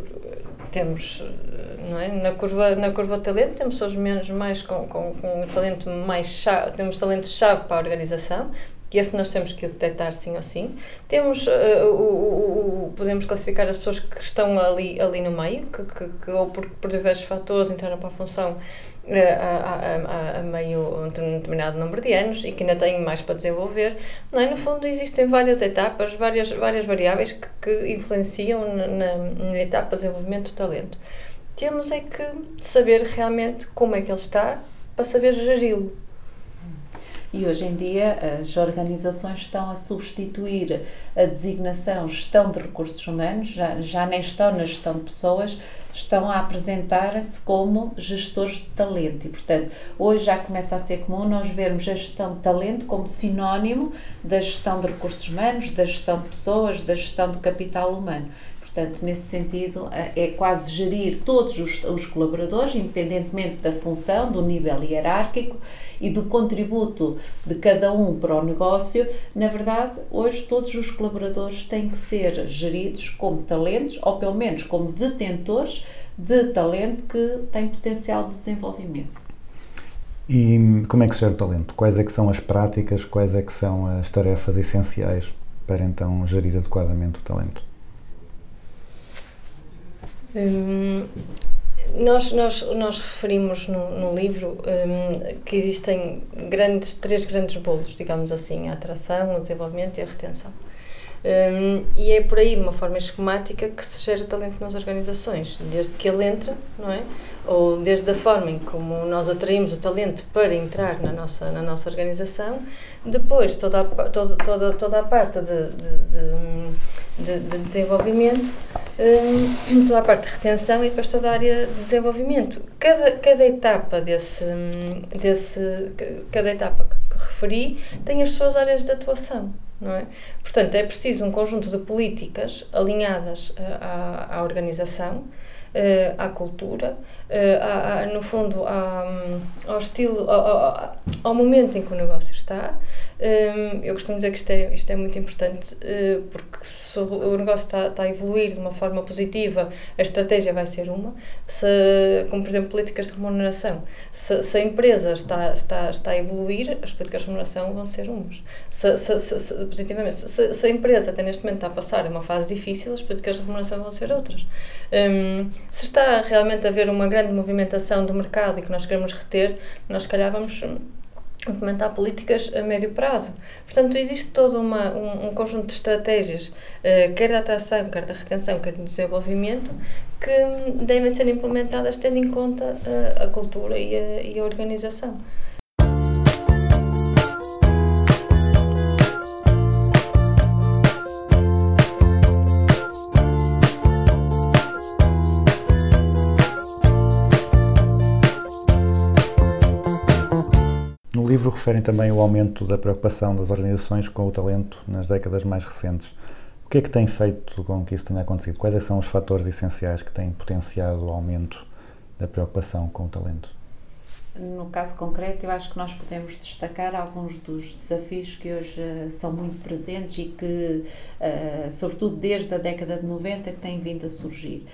temos, eh, não é? Na curva, na curva de talento temos pessoas menos, mais com, com, com talento mais chave, temos talento-chave para a organização, que esse nós temos que detectar sim ou sim. Temos, eh, o, o- o- podemos classificar as pessoas que estão ali, ali no meio, que, que, que ou por, por diversos fatores entraram para a função a, a, a, meio um determinado número de anos e que ainda têm mais para desenvolver. Não é? No fundo, existem várias etapas, várias, várias variáveis que, que influenciam na, na, na etapa de desenvolvimento do talento. Temos é que saber realmente como é que ele está para saber geri-lo. E hoje em dia as organizações estão a substituir a designação gestão de recursos humanos, já, já nem estão na gestão de pessoas, estão a apresentar-se como gestores de talento. E, portanto, hoje já começa a ser comum nós vermos a gestão de talento como sinónimo da gestão de recursos humanos, da gestão de pessoas, da gestão do capital humano. Portanto, nesse sentido, é quase gerir todos os, os, colaboradores, independentemente da função, do nível hierárquico e do contributo de cada um para o negócio. Na verdade, hoje todos os colaboradores têm que ser geridos como talentos, ou pelo menos como detentores de talento que tem potencial de desenvolvimento. E como é que se gera o talento? Quais é que são as práticas, quais é que são as tarefas essenciais para então gerir adequadamente o talento? Hum, nós, nós, nós referimos no, no livro hum, que existem grandes, três grandes bolos, digamos assim, a atração, o desenvolvimento e a retenção. Hum, e é por aí, de uma forma esquemática, que se gera o talento nas organizações, desde que ele entra, não é? Ou desde a forma em como nós atraímos o talento para entrar na nossa, na nossa organização, depois toda a, toda, toda, toda a parte de, de, de, de desenvolvimento, hum, toda a parte de retenção e depois toda a área de desenvolvimento. Cada, cada etapa desse, hum, desse, cada etapa que, referi tem as suas áreas de atuação. É? Portanto, é preciso um conjunto de políticas alinhadas eh, à, à organização, eh, à cultura, eh, à- à- no fundo hum, ao estilo, ao- ao momento em que o negócio está. Hum, eu costumo dizer que isto é, isto é muito importante eh, porque se o negócio está, a evoluir de uma forma positiva, a estratégia vai ser uma. Se, como, por exemplo, políticas de remuneração. Se, se a empresa está, está, está a evoluir, as políticas de remuneração vão ser umas. Se, se, se, positivamente, se, a empresa até neste momento está a passar uma fase difícil, as políticas de remuneração vão ser outras. Hum, se está realmente a haver uma grande movimentação do mercado e que nós queremos reter, nós se calhar vamos implementar políticas a médio prazo. Portanto, existe todo uma, um, um conjunto de estratégias, eh, quer da atração, quer da retenção, quer do desenvolvimento, que hum, devem ser implementadas tendo em conta eh, a cultura e a, e a organização. Livro referem também o aumento da preocupação das organizações com o talento nas décadas mais recentes. O que é que tem feito com que isso tenha acontecido? Quais é são os fatores essenciais que têm potenciado o aumento da preocupação com o talento? No caso concreto, eu acho que nós podemos destacar alguns dos desafios que hoje eh, são muito presentes e que, eh, sobretudo desde a década de 90, que têm vindo a surgir.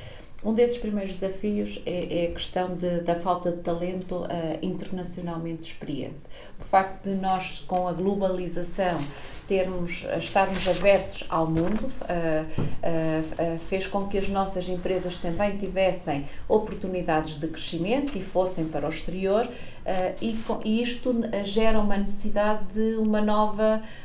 Um desses primeiros desafios é, é a questão de- da falta de talento eh, internacionalmente experiente. O facto de nós, com a globalização, termos, estarmos abertos ao mundo, eh, eh, eh, fez com que as nossas empresas também tivessem oportunidades de crescimento e fossem para o exterior, eh, e, e isto eh, gera uma necessidade de uma nova eh,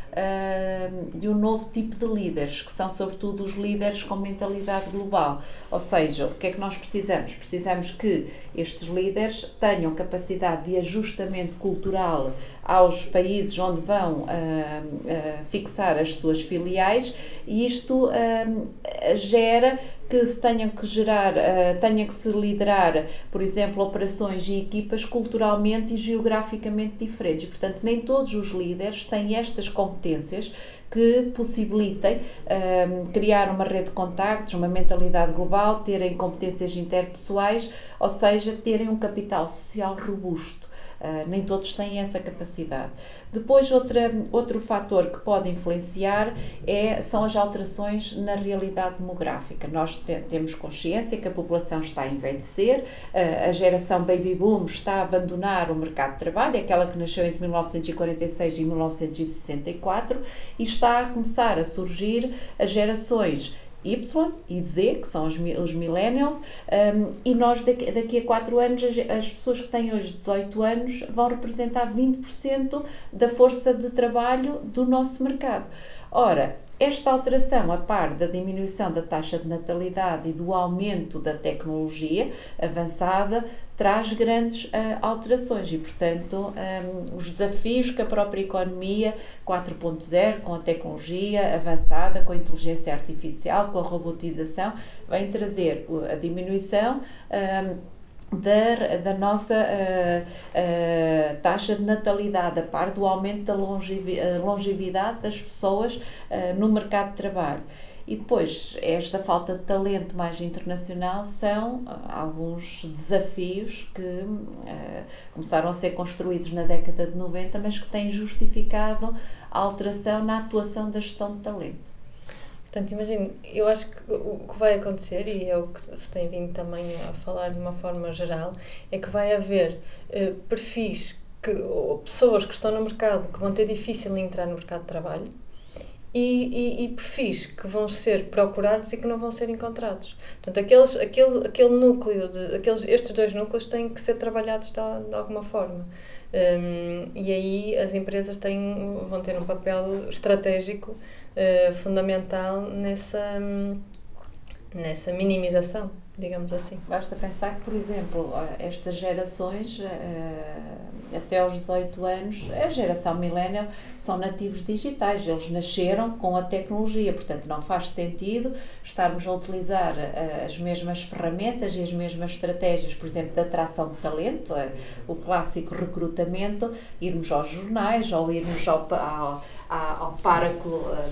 de um novo tipo de líderes, que são sobretudo os líderes com mentalidade global. Ou seja, o que é que nós precisamos? Precisamos que estes líderes tenham capacidade de ajustamento cultural aos países onde vão ah, ah, fixar as suas filiais e isto ah, gera que se tenham que gerar, tenha que se liderar, por exemplo, operações e equipas culturalmente e geograficamente diferentes. Portanto, nem todos os líderes têm estas competências que possibilitem ah, criar uma rede de contactos, uma mentalidade global, terem competências interpessoais, ou seja, terem um capital social robusto. Uh, nem todos têm essa capacidade. Depois, outra, outro fator que pode influenciar é, são as alterações na realidade demográfica. Nós te- temos consciência que a população está a envelhecer, uh, a geração baby boom está a abandonar o mercado de trabalho, aquela que nasceu entre 1946 e 1964, e está a começar a surgir as gerações Y e Z, que são os, os millennials, um, e nós daqui, daqui a 4 anos, as, as pessoas que têm hoje 18 anos vão representar 20% da força de trabalho do nosso mercado. Ora, esta alteração, a par da diminuição da taxa de natalidade e do aumento da tecnologia avançada, traz grandes ah, alterações e, portanto, ah, os desafios que a própria economia 4.0, com a tecnologia avançada, com a inteligência artificial, com a robotização, vem trazer a diminuição. ah, da, da nossa ah, ah, taxa de natalidade, a par do aumento da ah, longevidade das pessoas ah, no mercado de trabalho. E depois, esta falta de talento mais internacional são alguns desafios que ah, começaram a ser construídos na década de 90, mas que têm justificado a alteração na atuação da gestão de talento. Portanto, imagino, eu acho que o que vai acontecer, e é o que se tem vindo também a falar de uma forma geral, é que vai haver eh, perfis que, ou pessoas que estão no mercado que vão ter difícil entrar no mercado de trabalho e, e, e perfis que vão ser procurados e que não vão ser encontrados. Portanto, aqueles, aquele, aquele núcleo, de, aqueles, estes dois núcleos têm que ser trabalhados de, de alguma forma. Um, e aí as empresas têm, vão ter um papel estratégico uh, fundamental nessa, hum, nessa minimização, digamos assim. Basta pensar que, por exemplo, estas gerações, eh, até aos 18 anos, a geração millennial, são nativos digitais, eles nasceram com a tecnologia, portanto não faz sentido estarmos a utilizar eh, as mesmas ferramentas e as mesmas estratégias, por exemplo, de atração de talento, eh, o clássico recrutamento, irmos aos jornais ou irmos ao, ao, ao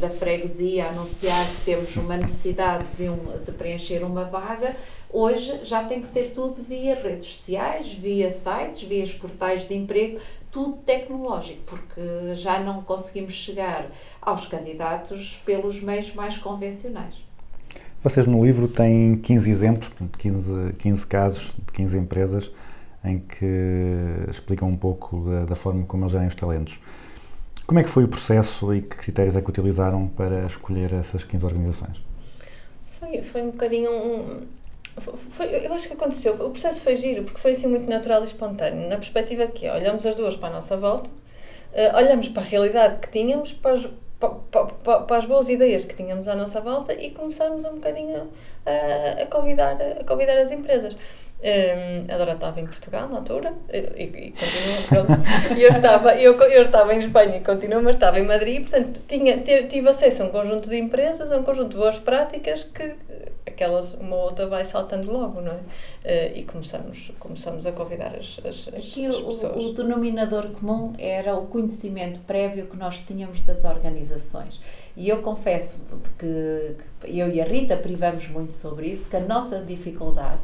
da freguesia anunciar que temos uma necessidade de, um, de preencher uma vaga, Hoje já tem que ser tudo via redes sociais, via sites, via os portais de emprego, tudo tecnológico, porque já não conseguimos chegar aos candidatos pelos meios mais convencionais. Vocês no livro têm 15 exemplos, 15, 15 casos de 15 empresas em que explicam um pouco da, da forma como eles gerem os talentos. Como é que foi o processo e que critérios é que utilizaram para escolher essas 15 organizações? Foi, foi um bocadinho um, foi, eu acho que aconteceu. O processo foi giro, porque foi assim muito natural e espontâneo, na perspectiva de que olhamos as duas para a nossa volta, uh, olhamos para a realidade que tínhamos, para as, para, para, para, as boas ideias que tínhamos à nossa volta e começamos um bocadinho a, a, convidar, a convidar as empresas. Um, a Dora estava em Portugal na altura e, e, continua, eu estava, eu, eu estava em Espanha e continuo, mas estava em Madrid, portanto tinha, tive acesso a um conjunto de empresas, a um conjunto de boas práticas que aquelas, uma ou outra vai saltando logo, não é? Uh, e começamos, começamos a convidar as, as, Aqui as o, pessoas. o denominador comum era o conhecimento prévio que nós tínhamos das organizações. E eu confesso que, que eu e a Rita privamos muito sobre isso, que a nossa dificuldade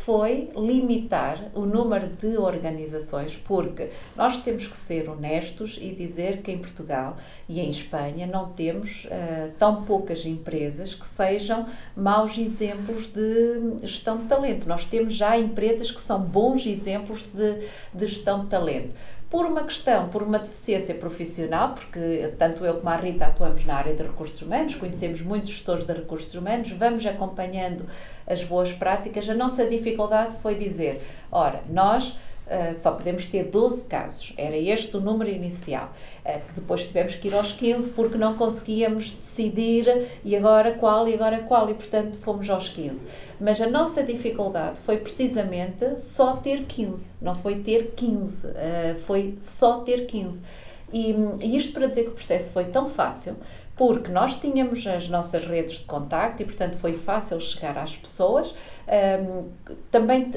foi limitar o número de organizações, porque nós temos que ser honestos e dizer que em Portugal e em Espanha não temos uh, tão poucas empresas que sejam maus exemplos de gestão de talento. Nós temos já empresas que são bons exemplos de, de gestão de talento por uma questão, por uma deficiência profissional, porque tanto eu como a Rita atuamos na área de recursos humanos, conhecemos muitos gestores de recursos humanos, vamos acompanhando as boas práticas. A nossa dificuldade foi dizer: ora, nós Uh, só podemos ter 12 casos. Era este o número inicial. Uh, que depois tivemos que ir aos 15 porque não conseguíamos decidir e agora qual e agora qual, e portanto fomos aos 15. Mas a nossa dificuldade foi precisamente só ter 15, não foi ter 15, uh, foi só ter 15. E, e isto para dizer que o processo foi tão fácil porque nós tínhamos as nossas redes de contacto e, portanto, foi fácil chegar às pessoas. Um, também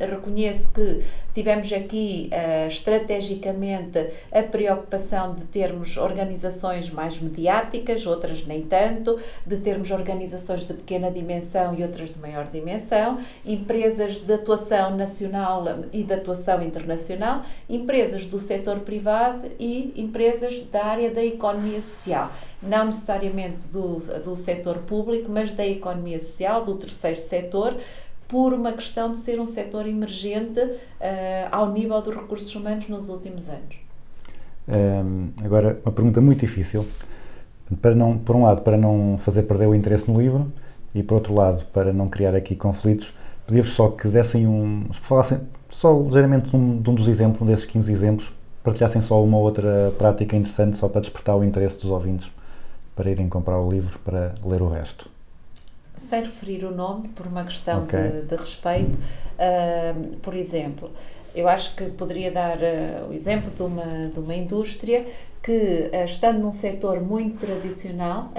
reconheço que tivemos aqui uh, estrategicamente a preocupação de termos organizações mais mediáticas, outras nem tanto, de termos organizações de pequena dimensão e outras de maior dimensão, empresas de atuação nacional e de atuação internacional, empresas do setor privado e empresas da área da economia social não necessariamente do, do setor público, mas da economia social, do terceiro setor, por uma questão de ser um setor emergente uh, ao nível dos recursos humanos nos últimos anos. Um, agora, uma pergunta muito difícil. Para não, por um lado, para não fazer perder o interesse no livro e, por outro lado, para não criar aqui conflitos, pedia-vos só que dessem um. falassem só ligeiramente de um, de um dos exemplos, desses 15 exemplos, partilhassem só uma outra prática interessante, só para despertar o interesse dos ouvintes para irem comprar o livro para ler o resto? Sem referir o nome, por uma questão Ok. de, de respeito, uh, por exemplo, eu acho que poderia dar uh, o exemplo de uma, de uma indústria que, uh, estando num setor muito tradicional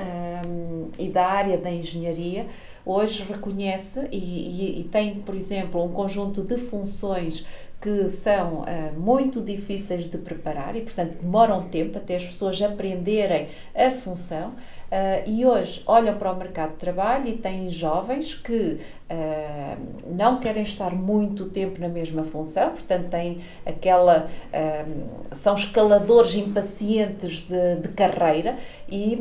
e da área da engenharia, hoje reconhece e, e, e tem, por exemplo, um conjunto de funções que são uh, muito difíceis de preparar e, portanto, demoram tempo até as pessoas aprenderem a função. Ah, e hoje olham para o mercado de trabalho e têm jovens que ah, não querem estar muito tempo na mesma função, portanto têm aquela ah, são escaladores impacientes de, de carreira e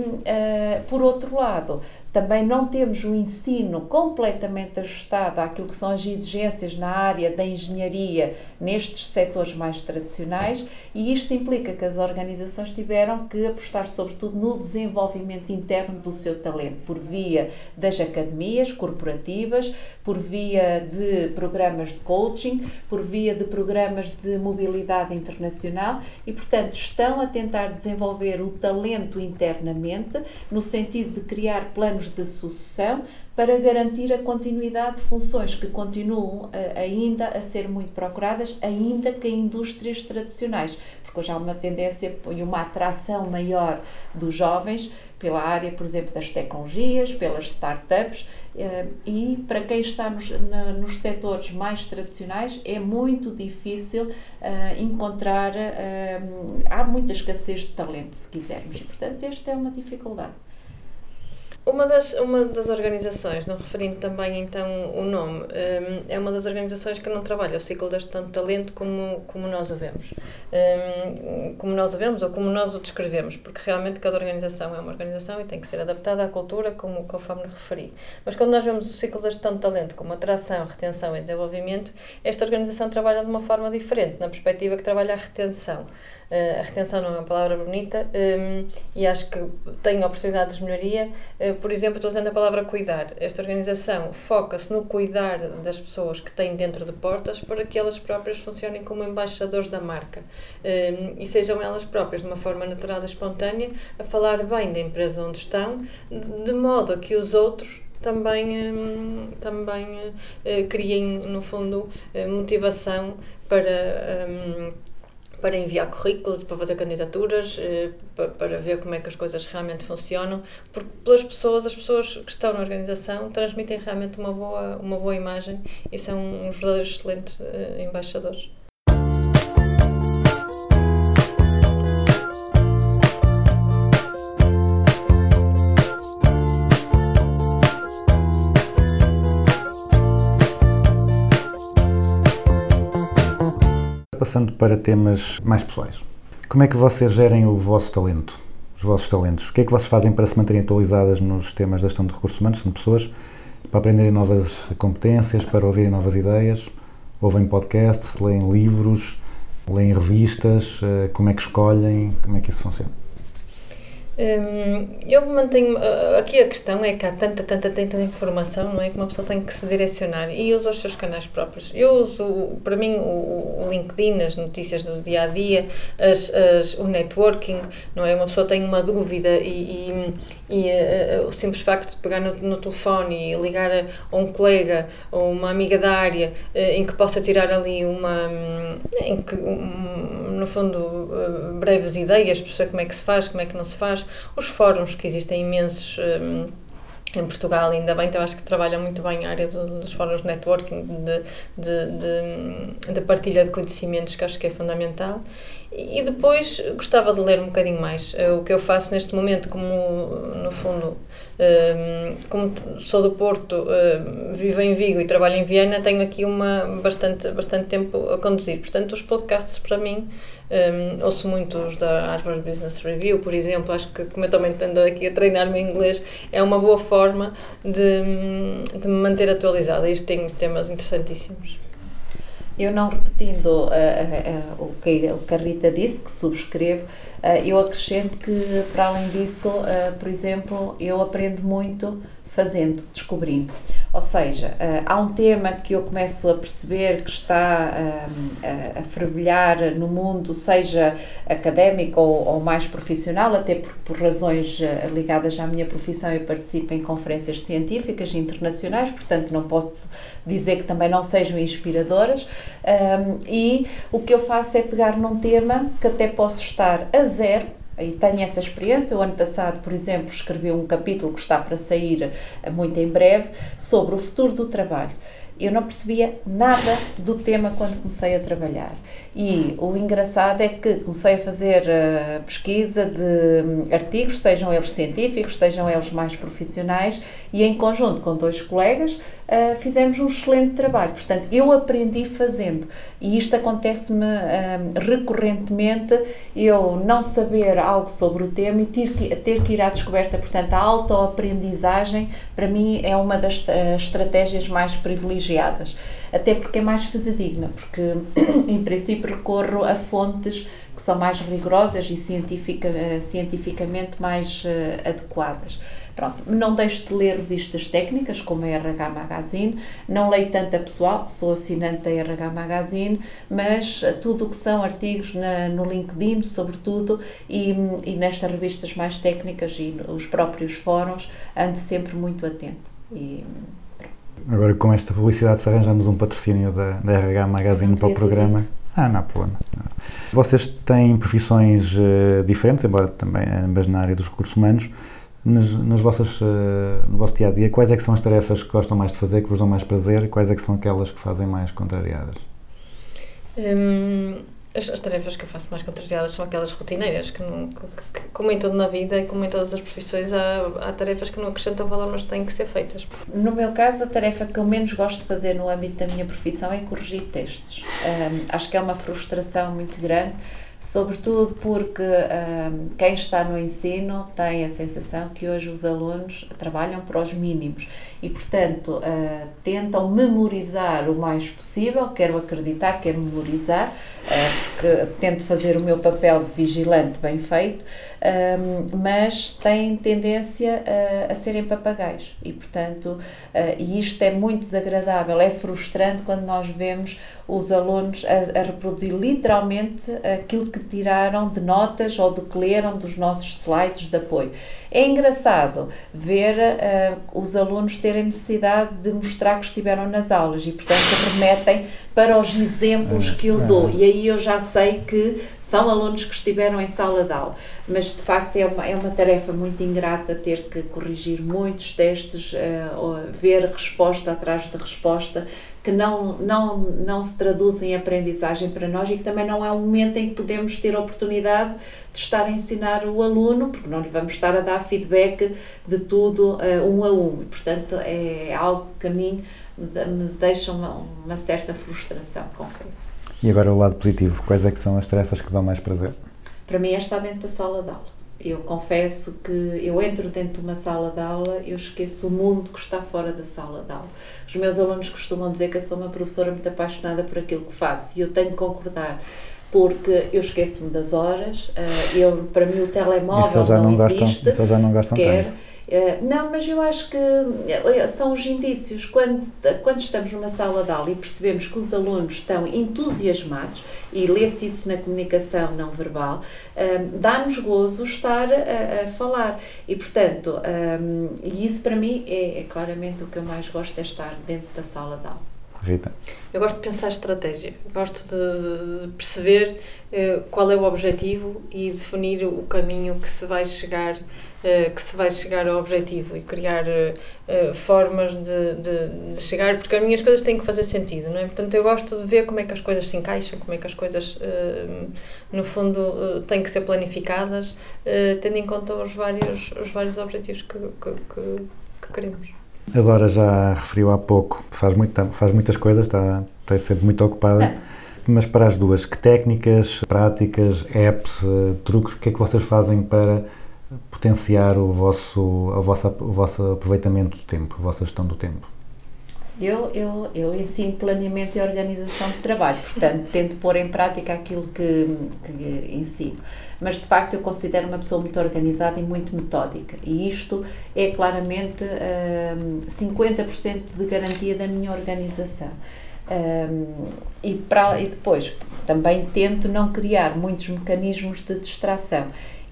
por outro lado também não temos o ensino completamente ajustado àquilo que são as exigências na área da engenharia nestes setores mais tradicionais e isto implica que as organizações tiveram que apostar sobretudo no desenvolvimento interno do seu talento, por via das academias corporativas, por via de programas de coaching, por via de programas de mobilidade internacional e, portanto, estão a tentar desenvolver o talento internamente no sentido de criar planos de sucessão para garantir a continuidade de funções que continuam eh, ainda a ser muito procuradas, ainda que em indústrias tradicionais, porque hoje há uma tendência e uma atração maior dos jovens pela área, por exemplo, das tecnologias, pelas startups, eh, e para quem está nos, nos setores mais tradicionais é muito difícil eh, encontrar, eh, há muita escassez de talento, se quisermos, e portanto esta é uma dificuldade. Uma das, uma das organizações, não referindo também então o nome, hum, é uma das organizações que não trabalha o ciclo da gestão de talento como, como nós o vemos. Hum, como nós o vemos ou como nós o descrevemos, porque realmente cada organização é uma organização e tem que ser adaptada à cultura, como conforme referi. Mas quando nós vemos o ciclo da gestão de talento como atração, retenção e desenvolvimento, esta organização trabalha de uma forma diferente, na perspectiva que trabalha a retenção. Uh, a retenção não é uma palavra bonita um, e acho que tenho oportunidades de melhoria. Uh, por exemplo, estou usando a palavra cuidar. Esta organização foca-se no cuidar das pessoas que têm dentro de portas para que elas próprias funcionem como embaixadores da marca um, e sejam elas próprias, de uma forma natural e espontânea, a falar bem da empresa onde estão, de, de modo a que os outros também, um, também uh, criem, no fundo, motivação para para enviar currículos, para fazer candidaturas, eh, para ver como é que as coisas realmente funcionam, porque pelas pessoas, as pessoas que estão na organização transmitem realmente uma boa, uma boa imagem e são uns verdadeiros excelentes eh, embaixadores. Passando para temas mais pessoais. Como é que vocês gerem o vosso talento? Os vossos talentos? O que é que vocês fazem para se manterem atualizadas nos temas da gestão de recursos humanos, de pessoas, para aprenderem novas competências, para ouvirem novas ideias? Ouvem podcasts, leem livros, leem revistas? Eh, como é que escolhem? Como é que isso funciona? Hum, eu mantenho. Aqui a questão é que há tanta, tanta, tanta informação, não é? Que uma pessoa tem que se direcionar e usa os seus canais próprios. Eu uso, para mim, o, o LinkedIn, as notícias do dia a dia, as, as, o networking, não é? Uma pessoa tem uma dúvida e, e, e uh, o simples facto de pegar no, no, telefone e ligar a, um colega ou uma amiga da área uh, em que possa tirar ali uma. em que, um, no fundo, uh, breves ideias, perceber como é que se faz, como é que não se faz os fóruns, que existem imensos um, em Portugal, ainda bem, então acho que trabalham muito bem a área do, dos fóruns de networking, de, de, de, de, partilha de conhecimentos, que acho que é fundamental. E, depois gostava de ler um bocadinho mais. Eh, o que eu faço neste momento, como no fundo, como sou do Porto, vivo em Vigo e trabalho em Viena, tenho aqui uma, bastante, bastante tempo a conduzir. Portanto, os podcasts para mim um, ouço muitos da Harvard Business Review, por exemplo, acho que, como eu também ando aqui a treinar meu inglês, é uma boa forma de, de me manter atualizada. Isto tem temas interessantíssimos. Eu não repetindo uh, uh, uh, o, que, o que a Rita disse, que subscrevo, eu acrescento que, para além disso, por exemplo, eu aprendo muito fazendo, descobrindo. Ou seja, uh, há um tema que eu começo a perceber que está uh, a, fervilhar no mundo, seja académico ou, mais profissional, até por, por razões uh, ligadas à minha profissão, eu participo em conferências científicas internacionais, portanto não posso dizer que também não sejam inspiradoras. Um, e o que eu faço é pegar num tema que até posso estar a zero e tenho essa experiência. O ano passado, por exemplo, escrevi um capítulo que está para sair muito em breve sobre o futuro do trabalho. Eu não percebia nada do tema quando comecei a trabalhar. E o engraçado é que comecei a fazer uh, pesquisa de hum, artigos, sejam eles científicos, sejam eles mais profissionais, e em conjunto com dois colegas uh, fizemos um excelente trabalho. Portanto, eu aprendi fazendo. E isto acontece-me uh, recorrentemente, eu não saber algo sobre o tema e ter que, ter que ir à descoberta. Portanto, a autoaprendizagem, para mim, é uma das uh, estratégias mais privilegiadas até porque é mais fidedigna, porque (clears throat) em princípio recorro a fontes que são mais rigorosas e cientifica, eh, cientificamente mais uh, adequadas. Pronto, não deixo de ler revistas técnicas como a RH Magazine, não leio tanta pessoal, sou assinante da RH Magazine, mas tudo o que são artigos na, no LinkedIn, sobretudo, e, e nestas revistas mais técnicas e os próprios fóruns, ando sempre muito atento. E, Agora com esta publicidade, se arranjamos um patrocínio da, da RH Magazine para o programa. Ah, não há problema. Vocês têm profissões uh, diferentes, embora também ambas na área dos recursos humanos. Nas, nas vossas, uh, no vosso dia a dia, quais é que são as tarefas que gostam mais de fazer, que vos dão mais prazer, e quais é que são aquelas que fazem mais contrariadas? Hum, as, as, tarefas que eu faço mais contrariadas são aquelas rotineiras, que, não, que, que, como em tudo na vida e como em todas as profissões, há, há tarefas que não acrescentam valor, mas têm que ser feitas. No meu caso, a tarefa que eu menos gosto de fazer no âmbito da minha profissão é corrigir textos. Um, acho que é uma frustração muito grande sobretudo porque quem está no ensino tem a sensação que hoje os alunos trabalham para os mínimos e, portanto, uh, tentam memorizar o mais possível, quero acreditar que é memorizar, uh, porque tento fazer o meu papel de vigilante bem feito, mas têm tendência a, a serem papagaios e, portanto, uh, e isto é muito desagradável, é frustrante quando nós vemos os alunos a, a reproduzir literalmente aquilo que tiraram de notas ou do que leram dos nossos slides de apoio. É engraçado ver uh, os alunos terem necessidade de mostrar que estiveram nas aulas e, portanto, remetem para os exemplos que eu dou. E aí eu já sei que são alunos que estiveram em sala de aula. Mas, de facto, é uma, é uma tarefa muito ingrata ter que corrigir muitos testes, uh, ver resposta atrás de resposta, que não, não, não se traduz em aprendizagem para nós e que também não é um momento em que podemos ter a oportunidade de estar a ensinar o aluno, porque não lhe vamos estar a dar feedback de tudo uh, um a um. E, portanto, é algo que a mim me deixa uma, uma certa frustração, confesso. E agora o lado positivo, quais é que são as tarefas que dão mais prazer? Para mim é estar dentro da sala de aula. Eu confesso que eu entro dentro de uma sala de aula, eu esqueço o mundo que está fora da sala de aula. Os meus alunos costumam dizer que eu sou uma professora muito apaixonada por aquilo que faço e eu tenho que concordar porque eu esqueço-me das horas, eh, eu, para mim o telemóvel não, não, existe gostam, não gostam sequer. Tanto. Uh, não, mas eu acho que uh, são os indícios. Quando, quando estamos numa sala de aula e percebemos que os alunos estão entusiasmados, e lê-se isso na comunicação não verbal, uh, dá-nos gozo estar a, a, falar. E, portanto, e isso para mim é, é claramente o que eu mais gosto, é estar dentro da sala de aula. Rita? Eu gosto de pensar estratégia, gosto de, de perceber uh, qual é o objetivo e definir o caminho que se vai chegar, uh, que se vai chegar ao objetivo e criar uh, formas de, de, de, chegar, porque as minhas coisas têm que fazer sentido, não é? Portanto, eu gosto de ver como é que as coisas se encaixam, como é que as coisas, no fundo, têm que ser planificadas, tendo em conta os vários, os vários objetivos que, que, que, que queremos. A Dora já referiu há pouco, faz, muito, faz muitas coisas, está, está sempre muito ocupada. É. Mas para as duas, que técnicas, práticas, apps, eh, truques, o que é que vocês fazem para potenciar o vosso, a vossa, o vosso aproveitamento do tempo, a vossa gestão do tempo? Eu, eu, eu ensino planeamento e organização de trabalho, portanto, (laughs) tento pôr em prática aquilo que, que ensino. Mas, de facto, eu considero uma pessoa muito organizada e muito metódica, e isto é claramente um, 50% de garantia da minha organização. Um, e, para, e depois também tento não criar muitos mecanismos de distração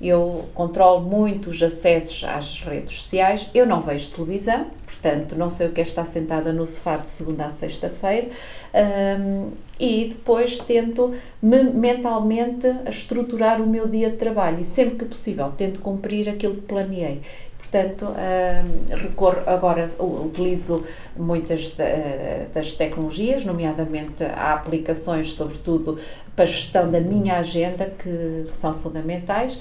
eu controlo muito os acessos às redes sociais, eu não vejo televisão, portanto não sei o que é estar sentada no sofá de segunda a sexta-feira. Um, e depois tento me, mentalmente estruturar o meu dia de trabalho. E sempre que possível tento cumprir aquilo que planeei. Portanto, recorro agora, utilizo muitas da- das tecnologias, nomeadamente há aplicações, sobretudo para a gestão da minha agenda, que, que são fundamentais.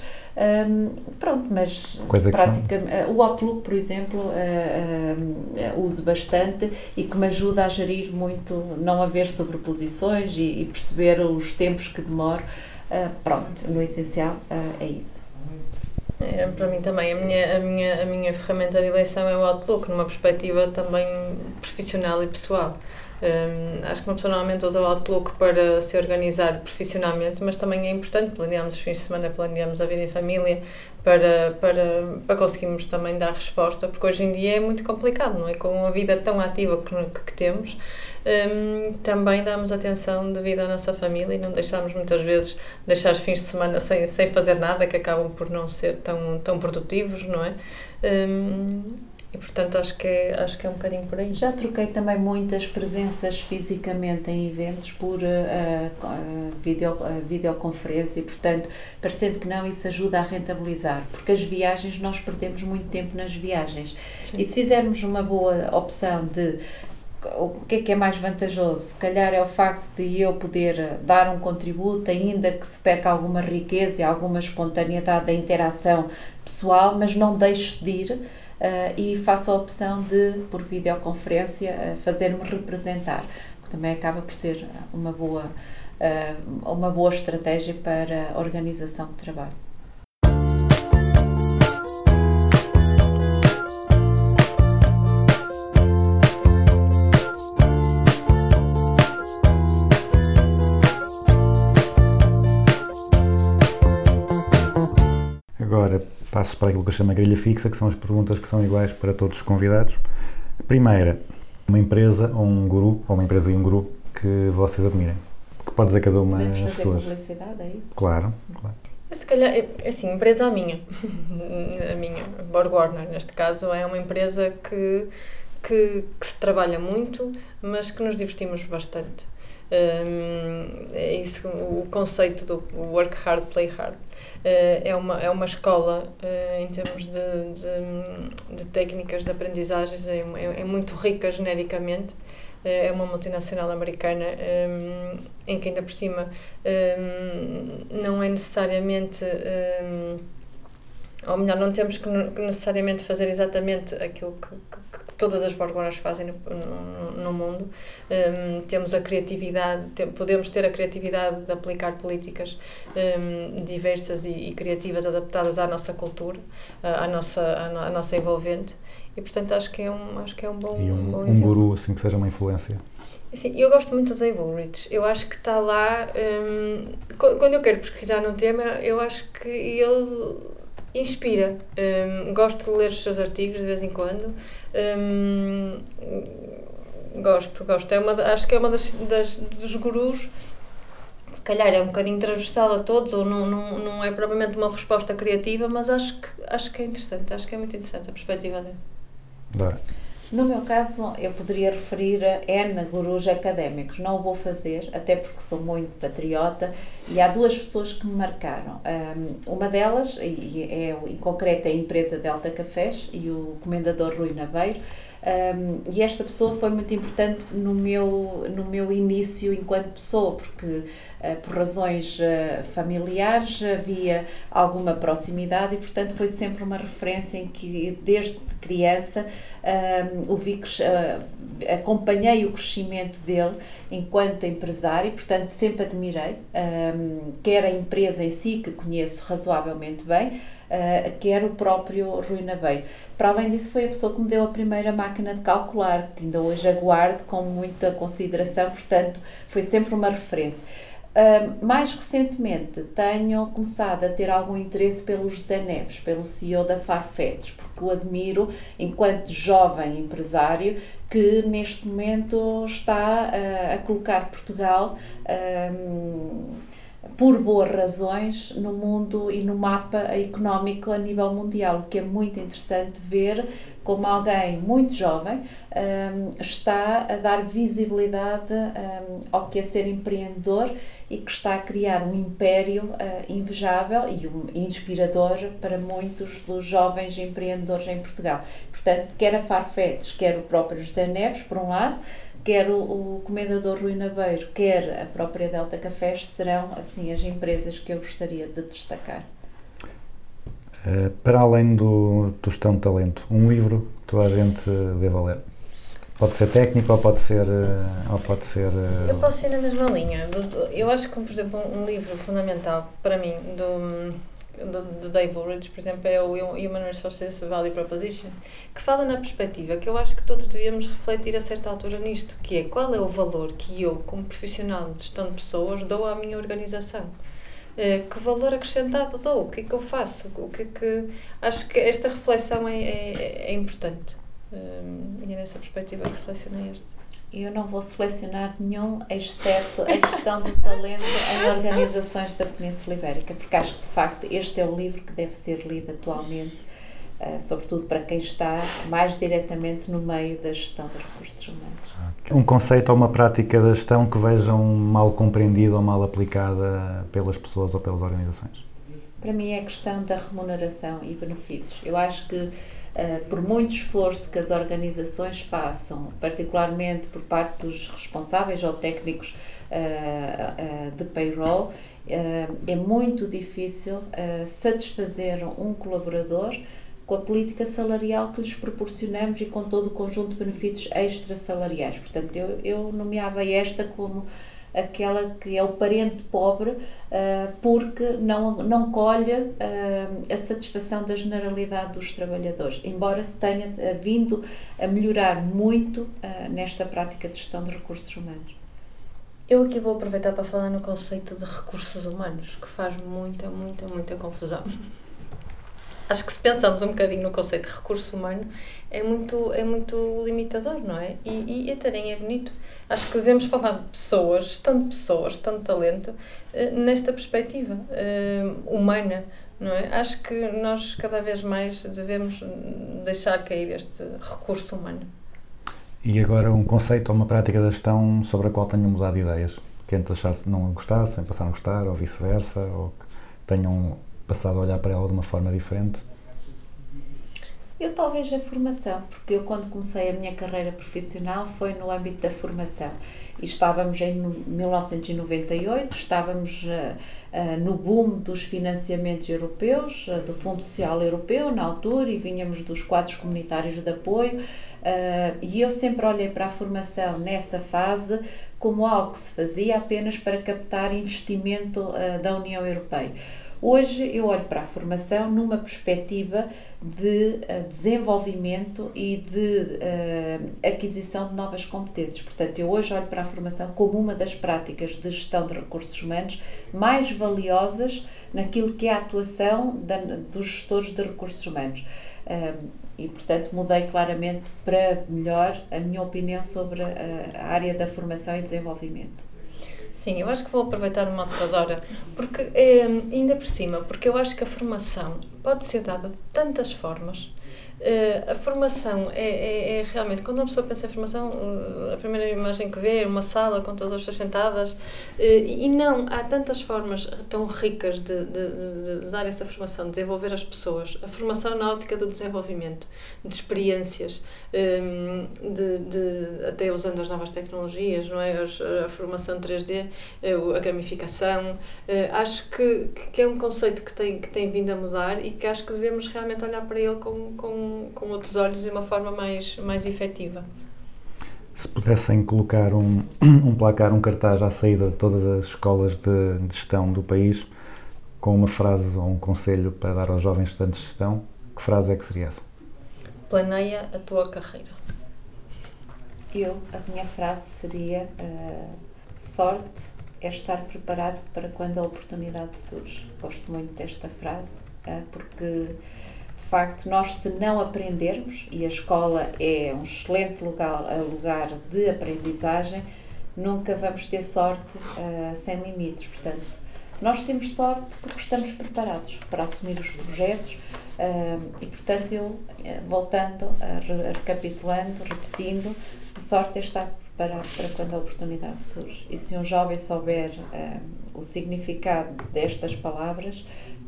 Pronto, mas é praticamente, o Outlook, por exemplo, eh, eh, uso bastante e que me ajuda a gerir muito, não haver sobreposições e, e perceber os tempos que demoro. Eh, pronto, no essencial eh, é isso. É, para mim também, a minha, a, minha, a minha ferramenta de eleição é o Outlook, numa perspectiva também profissional e pessoal. Hum, acho que uma pessoa normalmente usa o Outlook para se organizar profissionalmente, mas também é importante planearmos os fins de semana, planearmos a vida em família, para, para, para conseguirmos também dar resposta, porque hoje em dia é muito complicado, não é? Com a vida tão ativa que, que temos, hum, também damos atenção devido à nossa família e não deixamos muitas vezes deixar os fins de semana sem, sem fazer nada, que acabam por não ser tão, tão produtivos, não é? Hum, e portanto acho que, é, acho que é um bocadinho por aí. Já troquei também muitas presenças fisicamente em eventos por co- eh, video, eh, videoconferência e, portanto, parecendo que não, isso ajuda a rentabilizar, porque as viagens, nós perdemos muito tempo nas viagens. Sim. E se fizermos uma boa opção de o que é que é mais vantajoso? Se calhar é o facto de eu poder dar um contributo, ainda que se perca alguma riqueza e alguma espontaneidade da interação pessoal, mas não deixo de ir eh, e faço a opção de, por videoconferência, eh, fazer-me representar, que também acaba por ser uma boa, eh, uma boa estratégia para a organização de trabalho. Passo para aquilo que eu chamo a grelha fixa, que são as perguntas que são iguais para todos os convidados. A primeira, uma empresa ou um guru, ou uma empresa e um guru que vocês admirem. Que pode dizer cada uma Podemos as fazer suas. publicidade, é isso? Claro, claro. Se calhar, é- assim, empresa a minha, (laughs) a minha, Borg Warner, neste caso, é uma empresa que, que, que se trabalha muito, mas que nos divertimos bastante. Hum, é isso, o conceito do work hard, play hard. Eh, é, uma, é uma escola eh, em termos de, de, de técnicas de aprendizagens, é, é, é muito rica genericamente. Eh, É uma multinacional americana em que ainda por cima não é necessariamente ou melhor, não temos que ne- que necessariamente fazer exatamente aquilo que todas as borgonas fazem no, no, no mundo. Hum, temos a criatividade, te- podemos ter a criatividade de aplicar políticas hum, diversas e, e criativas adaptadas à nossa cultura, à, nossa, à, no- à nossa envolvente. E portanto acho que é um, acho que é um bom, E bom um, um exemplo. guru, assim, que seja uma influência. Assim, eu gosto muito do Dave Ulrich. Eu acho que está lá. qu- quando eu quero pesquisar num tema, eu acho que ele inspira. Hum, gosto de ler os seus artigos de vez em quando. Hum, gosto, gosto. É uma, acho que é uma das, das, dos gurus. Se calhar é um bocadinho transversal a todos, ou não, não, não é propriamente uma resposta criativa, mas acho que, acho que é interessante. Acho que é muito interessante a perspectiva dele. Dora. No meu caso, eu poderia referir a N gurus académicos. Não o vou fazer, até porque sou muito patriota, e há duas pessoas que me marcaram. Um, uma delas, e é em concreto a empresa Delta Cafés e o comendador Rui Nabeiro, um, e esta pessoa foi muito importante no meu, no meu início enquanto pessoa, porque uh, por razões uh, familiares havia alguma proximidade e, portanto, foi sempre uma referência em que, desde criança, um, o vi, uh, acompanhei o crescimento dele enquanto empresário, portanto, sempre admirei, um, quer a empresa em si, que conheço razoavelmente bem, uh, quer o próprio Rui Nabeiro. Para além disso, foi a pessoa que me deu a primeira máquina de calcular, que ainda hoje aguardo com muita consideração, portanto, foi sempre uma referência. Uh, mais recentemente tenho começado a ter algum interesse pelo José Neves, pelo CEO da Farfetch, porque o admiro enquanto jovem empresário que neste momento está uh, a colocar Portugal por boas razões no mundo e no mapa económico a nível mundial, o que é muito interessante ver como alguém muito jovem um, está a dar visibilidade um, ao que é ser empreendedor e que está a criar um império uh, invejável e um, inspirador para muitos dos jovens empreendedores em Portugal. Portanto, quer a Farfetch, quer o próprio José Neves, por um lado, quer o, o Comendador Rui Nabeiro, quer a própria Delta Cafés, serão assim as empresas que eu gostaria de destacar. Uh, para além do Tostão de Talento, um livro que toda a gente deva ler. Pode ser técnico ou pode ser. Uh, ou pode ser uh, Eu posso ir na mesma linha. Eu acho que, por exemplo, um livro fundamental para mim do, do, do Dave Ulrich, por exemplo, é o Human Resources Value Proposition, que fala na perspectiva que eu acho que todos devíamos refletir a certa altura nisto, que é qual é o valor que eu, como profissional de gestão de pessoas, dou à minha organização. Eh, Que valor acrescentado dou? O que é que eu faço? O que é que... Acho que esta reflexão é, é, é importante. Hum, E é nessa perspectiva que selecionei este. Eu não vou selecionar nenhum, exceto a gestão do talento em organizações da Península Ibérica, porque acho que de facto este é o livro que deve ser lido atualmente, eh, sobretudo para quem está mais diretamente no meio da gestão de recursos humanos. um conceito ou uma prática da gestão que vejam mal compreendida ou mal aplicada pelas pessoas ou pelas organizações. Para mim é a questão da remuneração e benefícios. Eu acho que por muito esforço que as organizações façam, particularmente por parte dos responsáveis ou técnicos eh, eh, de payroll, eh, é muito difícil eh, satisfazer um colaborador com a política salarial que lhes proporcionamos e com todo o conjunto de benefícios extrasalariais. Portanto, eu, eu nomeava esta como aquela que é o parente pobre ah, porque não, não colhe ah, a satisfação da generalidade dos trabalhadores, embora se tenha ah, vindo a melhorar muito ah, nesta prática de gestão de recursos humanos. Eu aqui vou aproveitar para falar no conceito de recursos humanos, que faz muita, muita, muita confusão. Acho que se pensamos um bocadinho no conceito de recurso humano, é muito, é muito limitador, não é? E, e até nem é bonito. Acho que devemos falar de pessoas, de pessoas, de talento, eh, nesta perspectiva eh, humana, não é? Acho que nós cada vez mais devemos deixar cair este recurso humano. E agora um conceito ou uma prática da gestão sobre a qual tenham mudado de ideias. Que antes não gostassem, passaram a gostar, ou vice-versa, ou que tenham passado a olhar para ela de uma forma diferente. Eu talvez a formação, porque eu quando comecei a minha carreira profissional foi no âmbito da formação e estávamos em no- 1998, estávamos ah, ah, no boom dos financiamentos europeus, ah, do Fundo Social Europeu na altura e vinhamos dos quadros comunitários de apoio e eu sempre olhei para a formação nessa fase como algo que se fazia apenas para captar investimento da União Europeia. Hoje eu olho para a formação numa perspectiva de eh, desenvolvimento e de eh, aquisição de novas competências. Portanto, eu hoje olho para a formação como uma das práticas de gestão de recursos humanos mais valiosas naquilo que é a atuação da- dos gestores de recursos humanos. E, portanto, mudei claramente para melhor a minha opinião sobre a, a área da formação e desenvolvimento. Sim, eu acho que vou aproveitar uma motivadora, porque é, ainda por cima, porque eu acho que a formação pode ser dada de tantas formas. Eh, a formação é, é, é realmente, quando uma pessoa pensa em formação, eh, a primeira imagem que vê é uma sala com todas as pessoas sentadas, eh, e não, há tantas formas tão ricas de, de, de- dar essa formação, de desenvolver as pessoas. A formação na ótica do desenvolvimento, de experiências, eh, de, de, até usando as novas tecnologias, não é? A formação 3D, eh, o- a gamificação. Eh, Acho que, que é um conceito que tem, que tem vindo a mudar e que acho que devemos realmente olhar para ele com, com, com outros olhos e de uma forma mais, mais efetiva. Se pudessem colocar um, (clears throat) um placar, um cartaz à saída de todas as escolas de, gestão do país, com uma frase ou um conselho para dar aos jovens estudantes de gestão, que frase é que seria essa? Planeia a tua carreira. Eu, a minha frase seria: ah, sorte é estar preparado para quando a oportunidade surge. Gosto muito desta frase, ah, porque facto nós, se não aprendermos, e a escola é um excelente lugar, ah, lugar de aprendizagem, nunca vamos ter sorte ah, sem limites. Portanto, Nós temos sorte porque estamos preparados para assumir os projetos ah, e, portanto, eu, eh, voltando, recapitulando, repetindo, a sorte é estar preparado para quando a oportunidade surge. E se um jovem souber o significado destas palavras,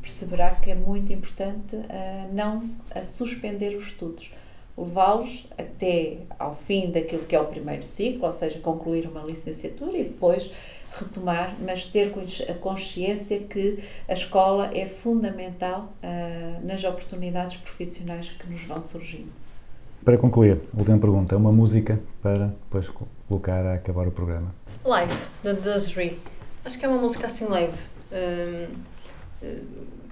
perceberá que é muito importante ah, não a suspender os estudos, levá-los até ao fim daquilo que é o primeiro ciclo, ou seja, concluir uma licenciatura e depois retomar, mas ter a consciência que a escola é fundamental ah, nas oportunidades profissionais que nos vão surgindo. Para concluir, última pergunta. É uma música para depois colocar a acabar o programa. Live, da Desiree. Acho que é uma música assim leve. eh,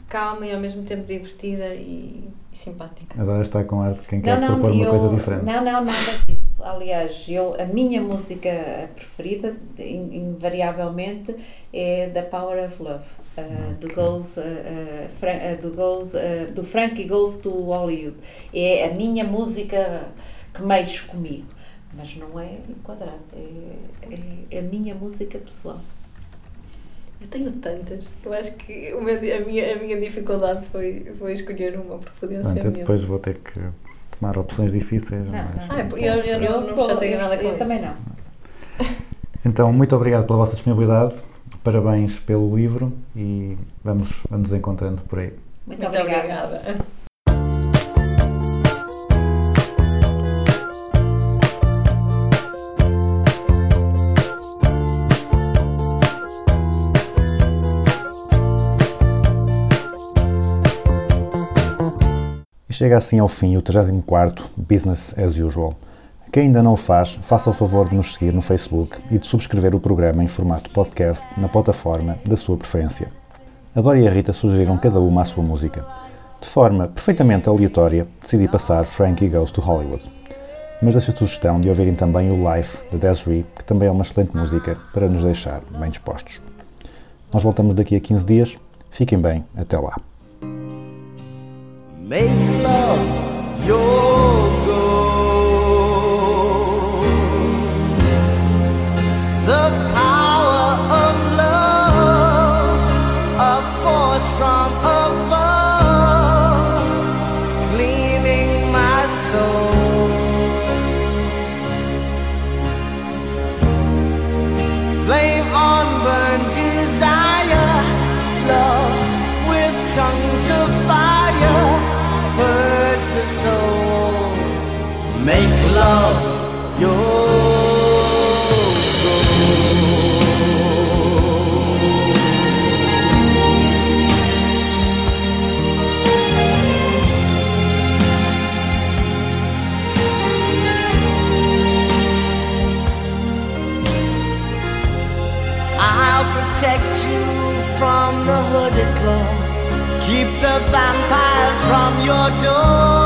calma e ao mesmo tempo divertida e, e simpática. Agora está com ar de quem quer propor uma coisa diferente. não, não, nada disso. Aliás, eu, a minha música preferida, in- invariavelmente, é The Power of Love, uh, do, goes, uh, uh, Fra- uh, do, goes, uh, do Frankie Goes to Hollywood. É a minha música que mexe comigo, mas não é enquadrado, é, é a minha música pessoal. Eu tenho tantas. Eu acho que o meu- a, minha, a minha dificuldade foi, foi escolher uma, porque podiam ser eu mil. depois vou ter que tomar opções difíceis. Não, mas- não, Ah, não, eu- eu não- não sou- eu- nada com eu isso. também não. Então, muito obrigado pela vossa disponibilidade. Parabéns pelo livro e vamos, vamos nos encontrando por aí. Muito, Muito obrigada. obrigada. Chega assim ao fim o 34º Business as Usual. Quem ainda não o faz, faça o favor de nos seguir no Facebook e de subscrever o programa em formato podcast na plataforma da sua preferência. A Dora e a Rita sugeriram cada uma a sua música. De forma perfeitamente aleatória, decidi passar Frankie Goes to Hollywood. Mas deixo a sugestão de ouvirem também o Life de Desiree, que também é uma excelente música para nos deixar bem dispostos. Nós voltamos daqui a 15 dias. Fiquem bem, até lá. Make love your goal. The power of love, a force from above, protect you from the hooded claw. Keep the vampires from your door.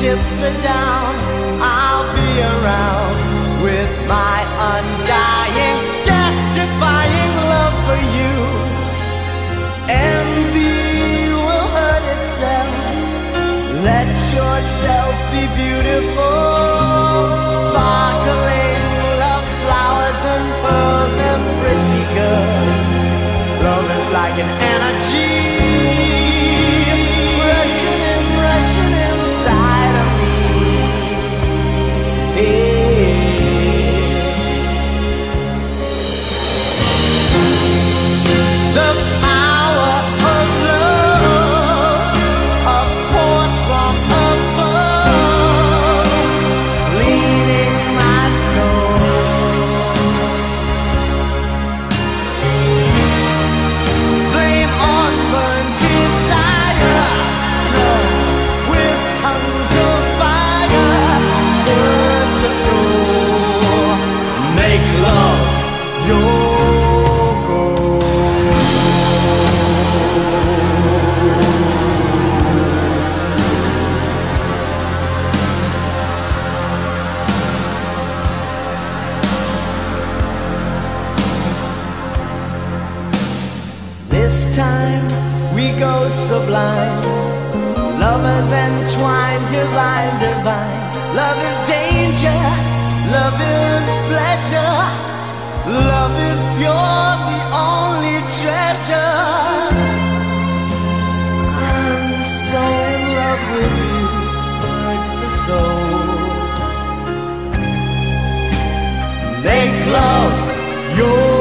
Chips are down, I'll be around with my undying, death defying love for you. Envy will hurt itself. Let yourself be beautiful, sparkling love flowers and pearls and pretty girls. Love is like an energy The This time we go sublime. Lovers entwined, divine, divine. Love is danger, love is pleasure. Love is pure, the only treasure. I'm so in love with you, hurts the soul. Make love your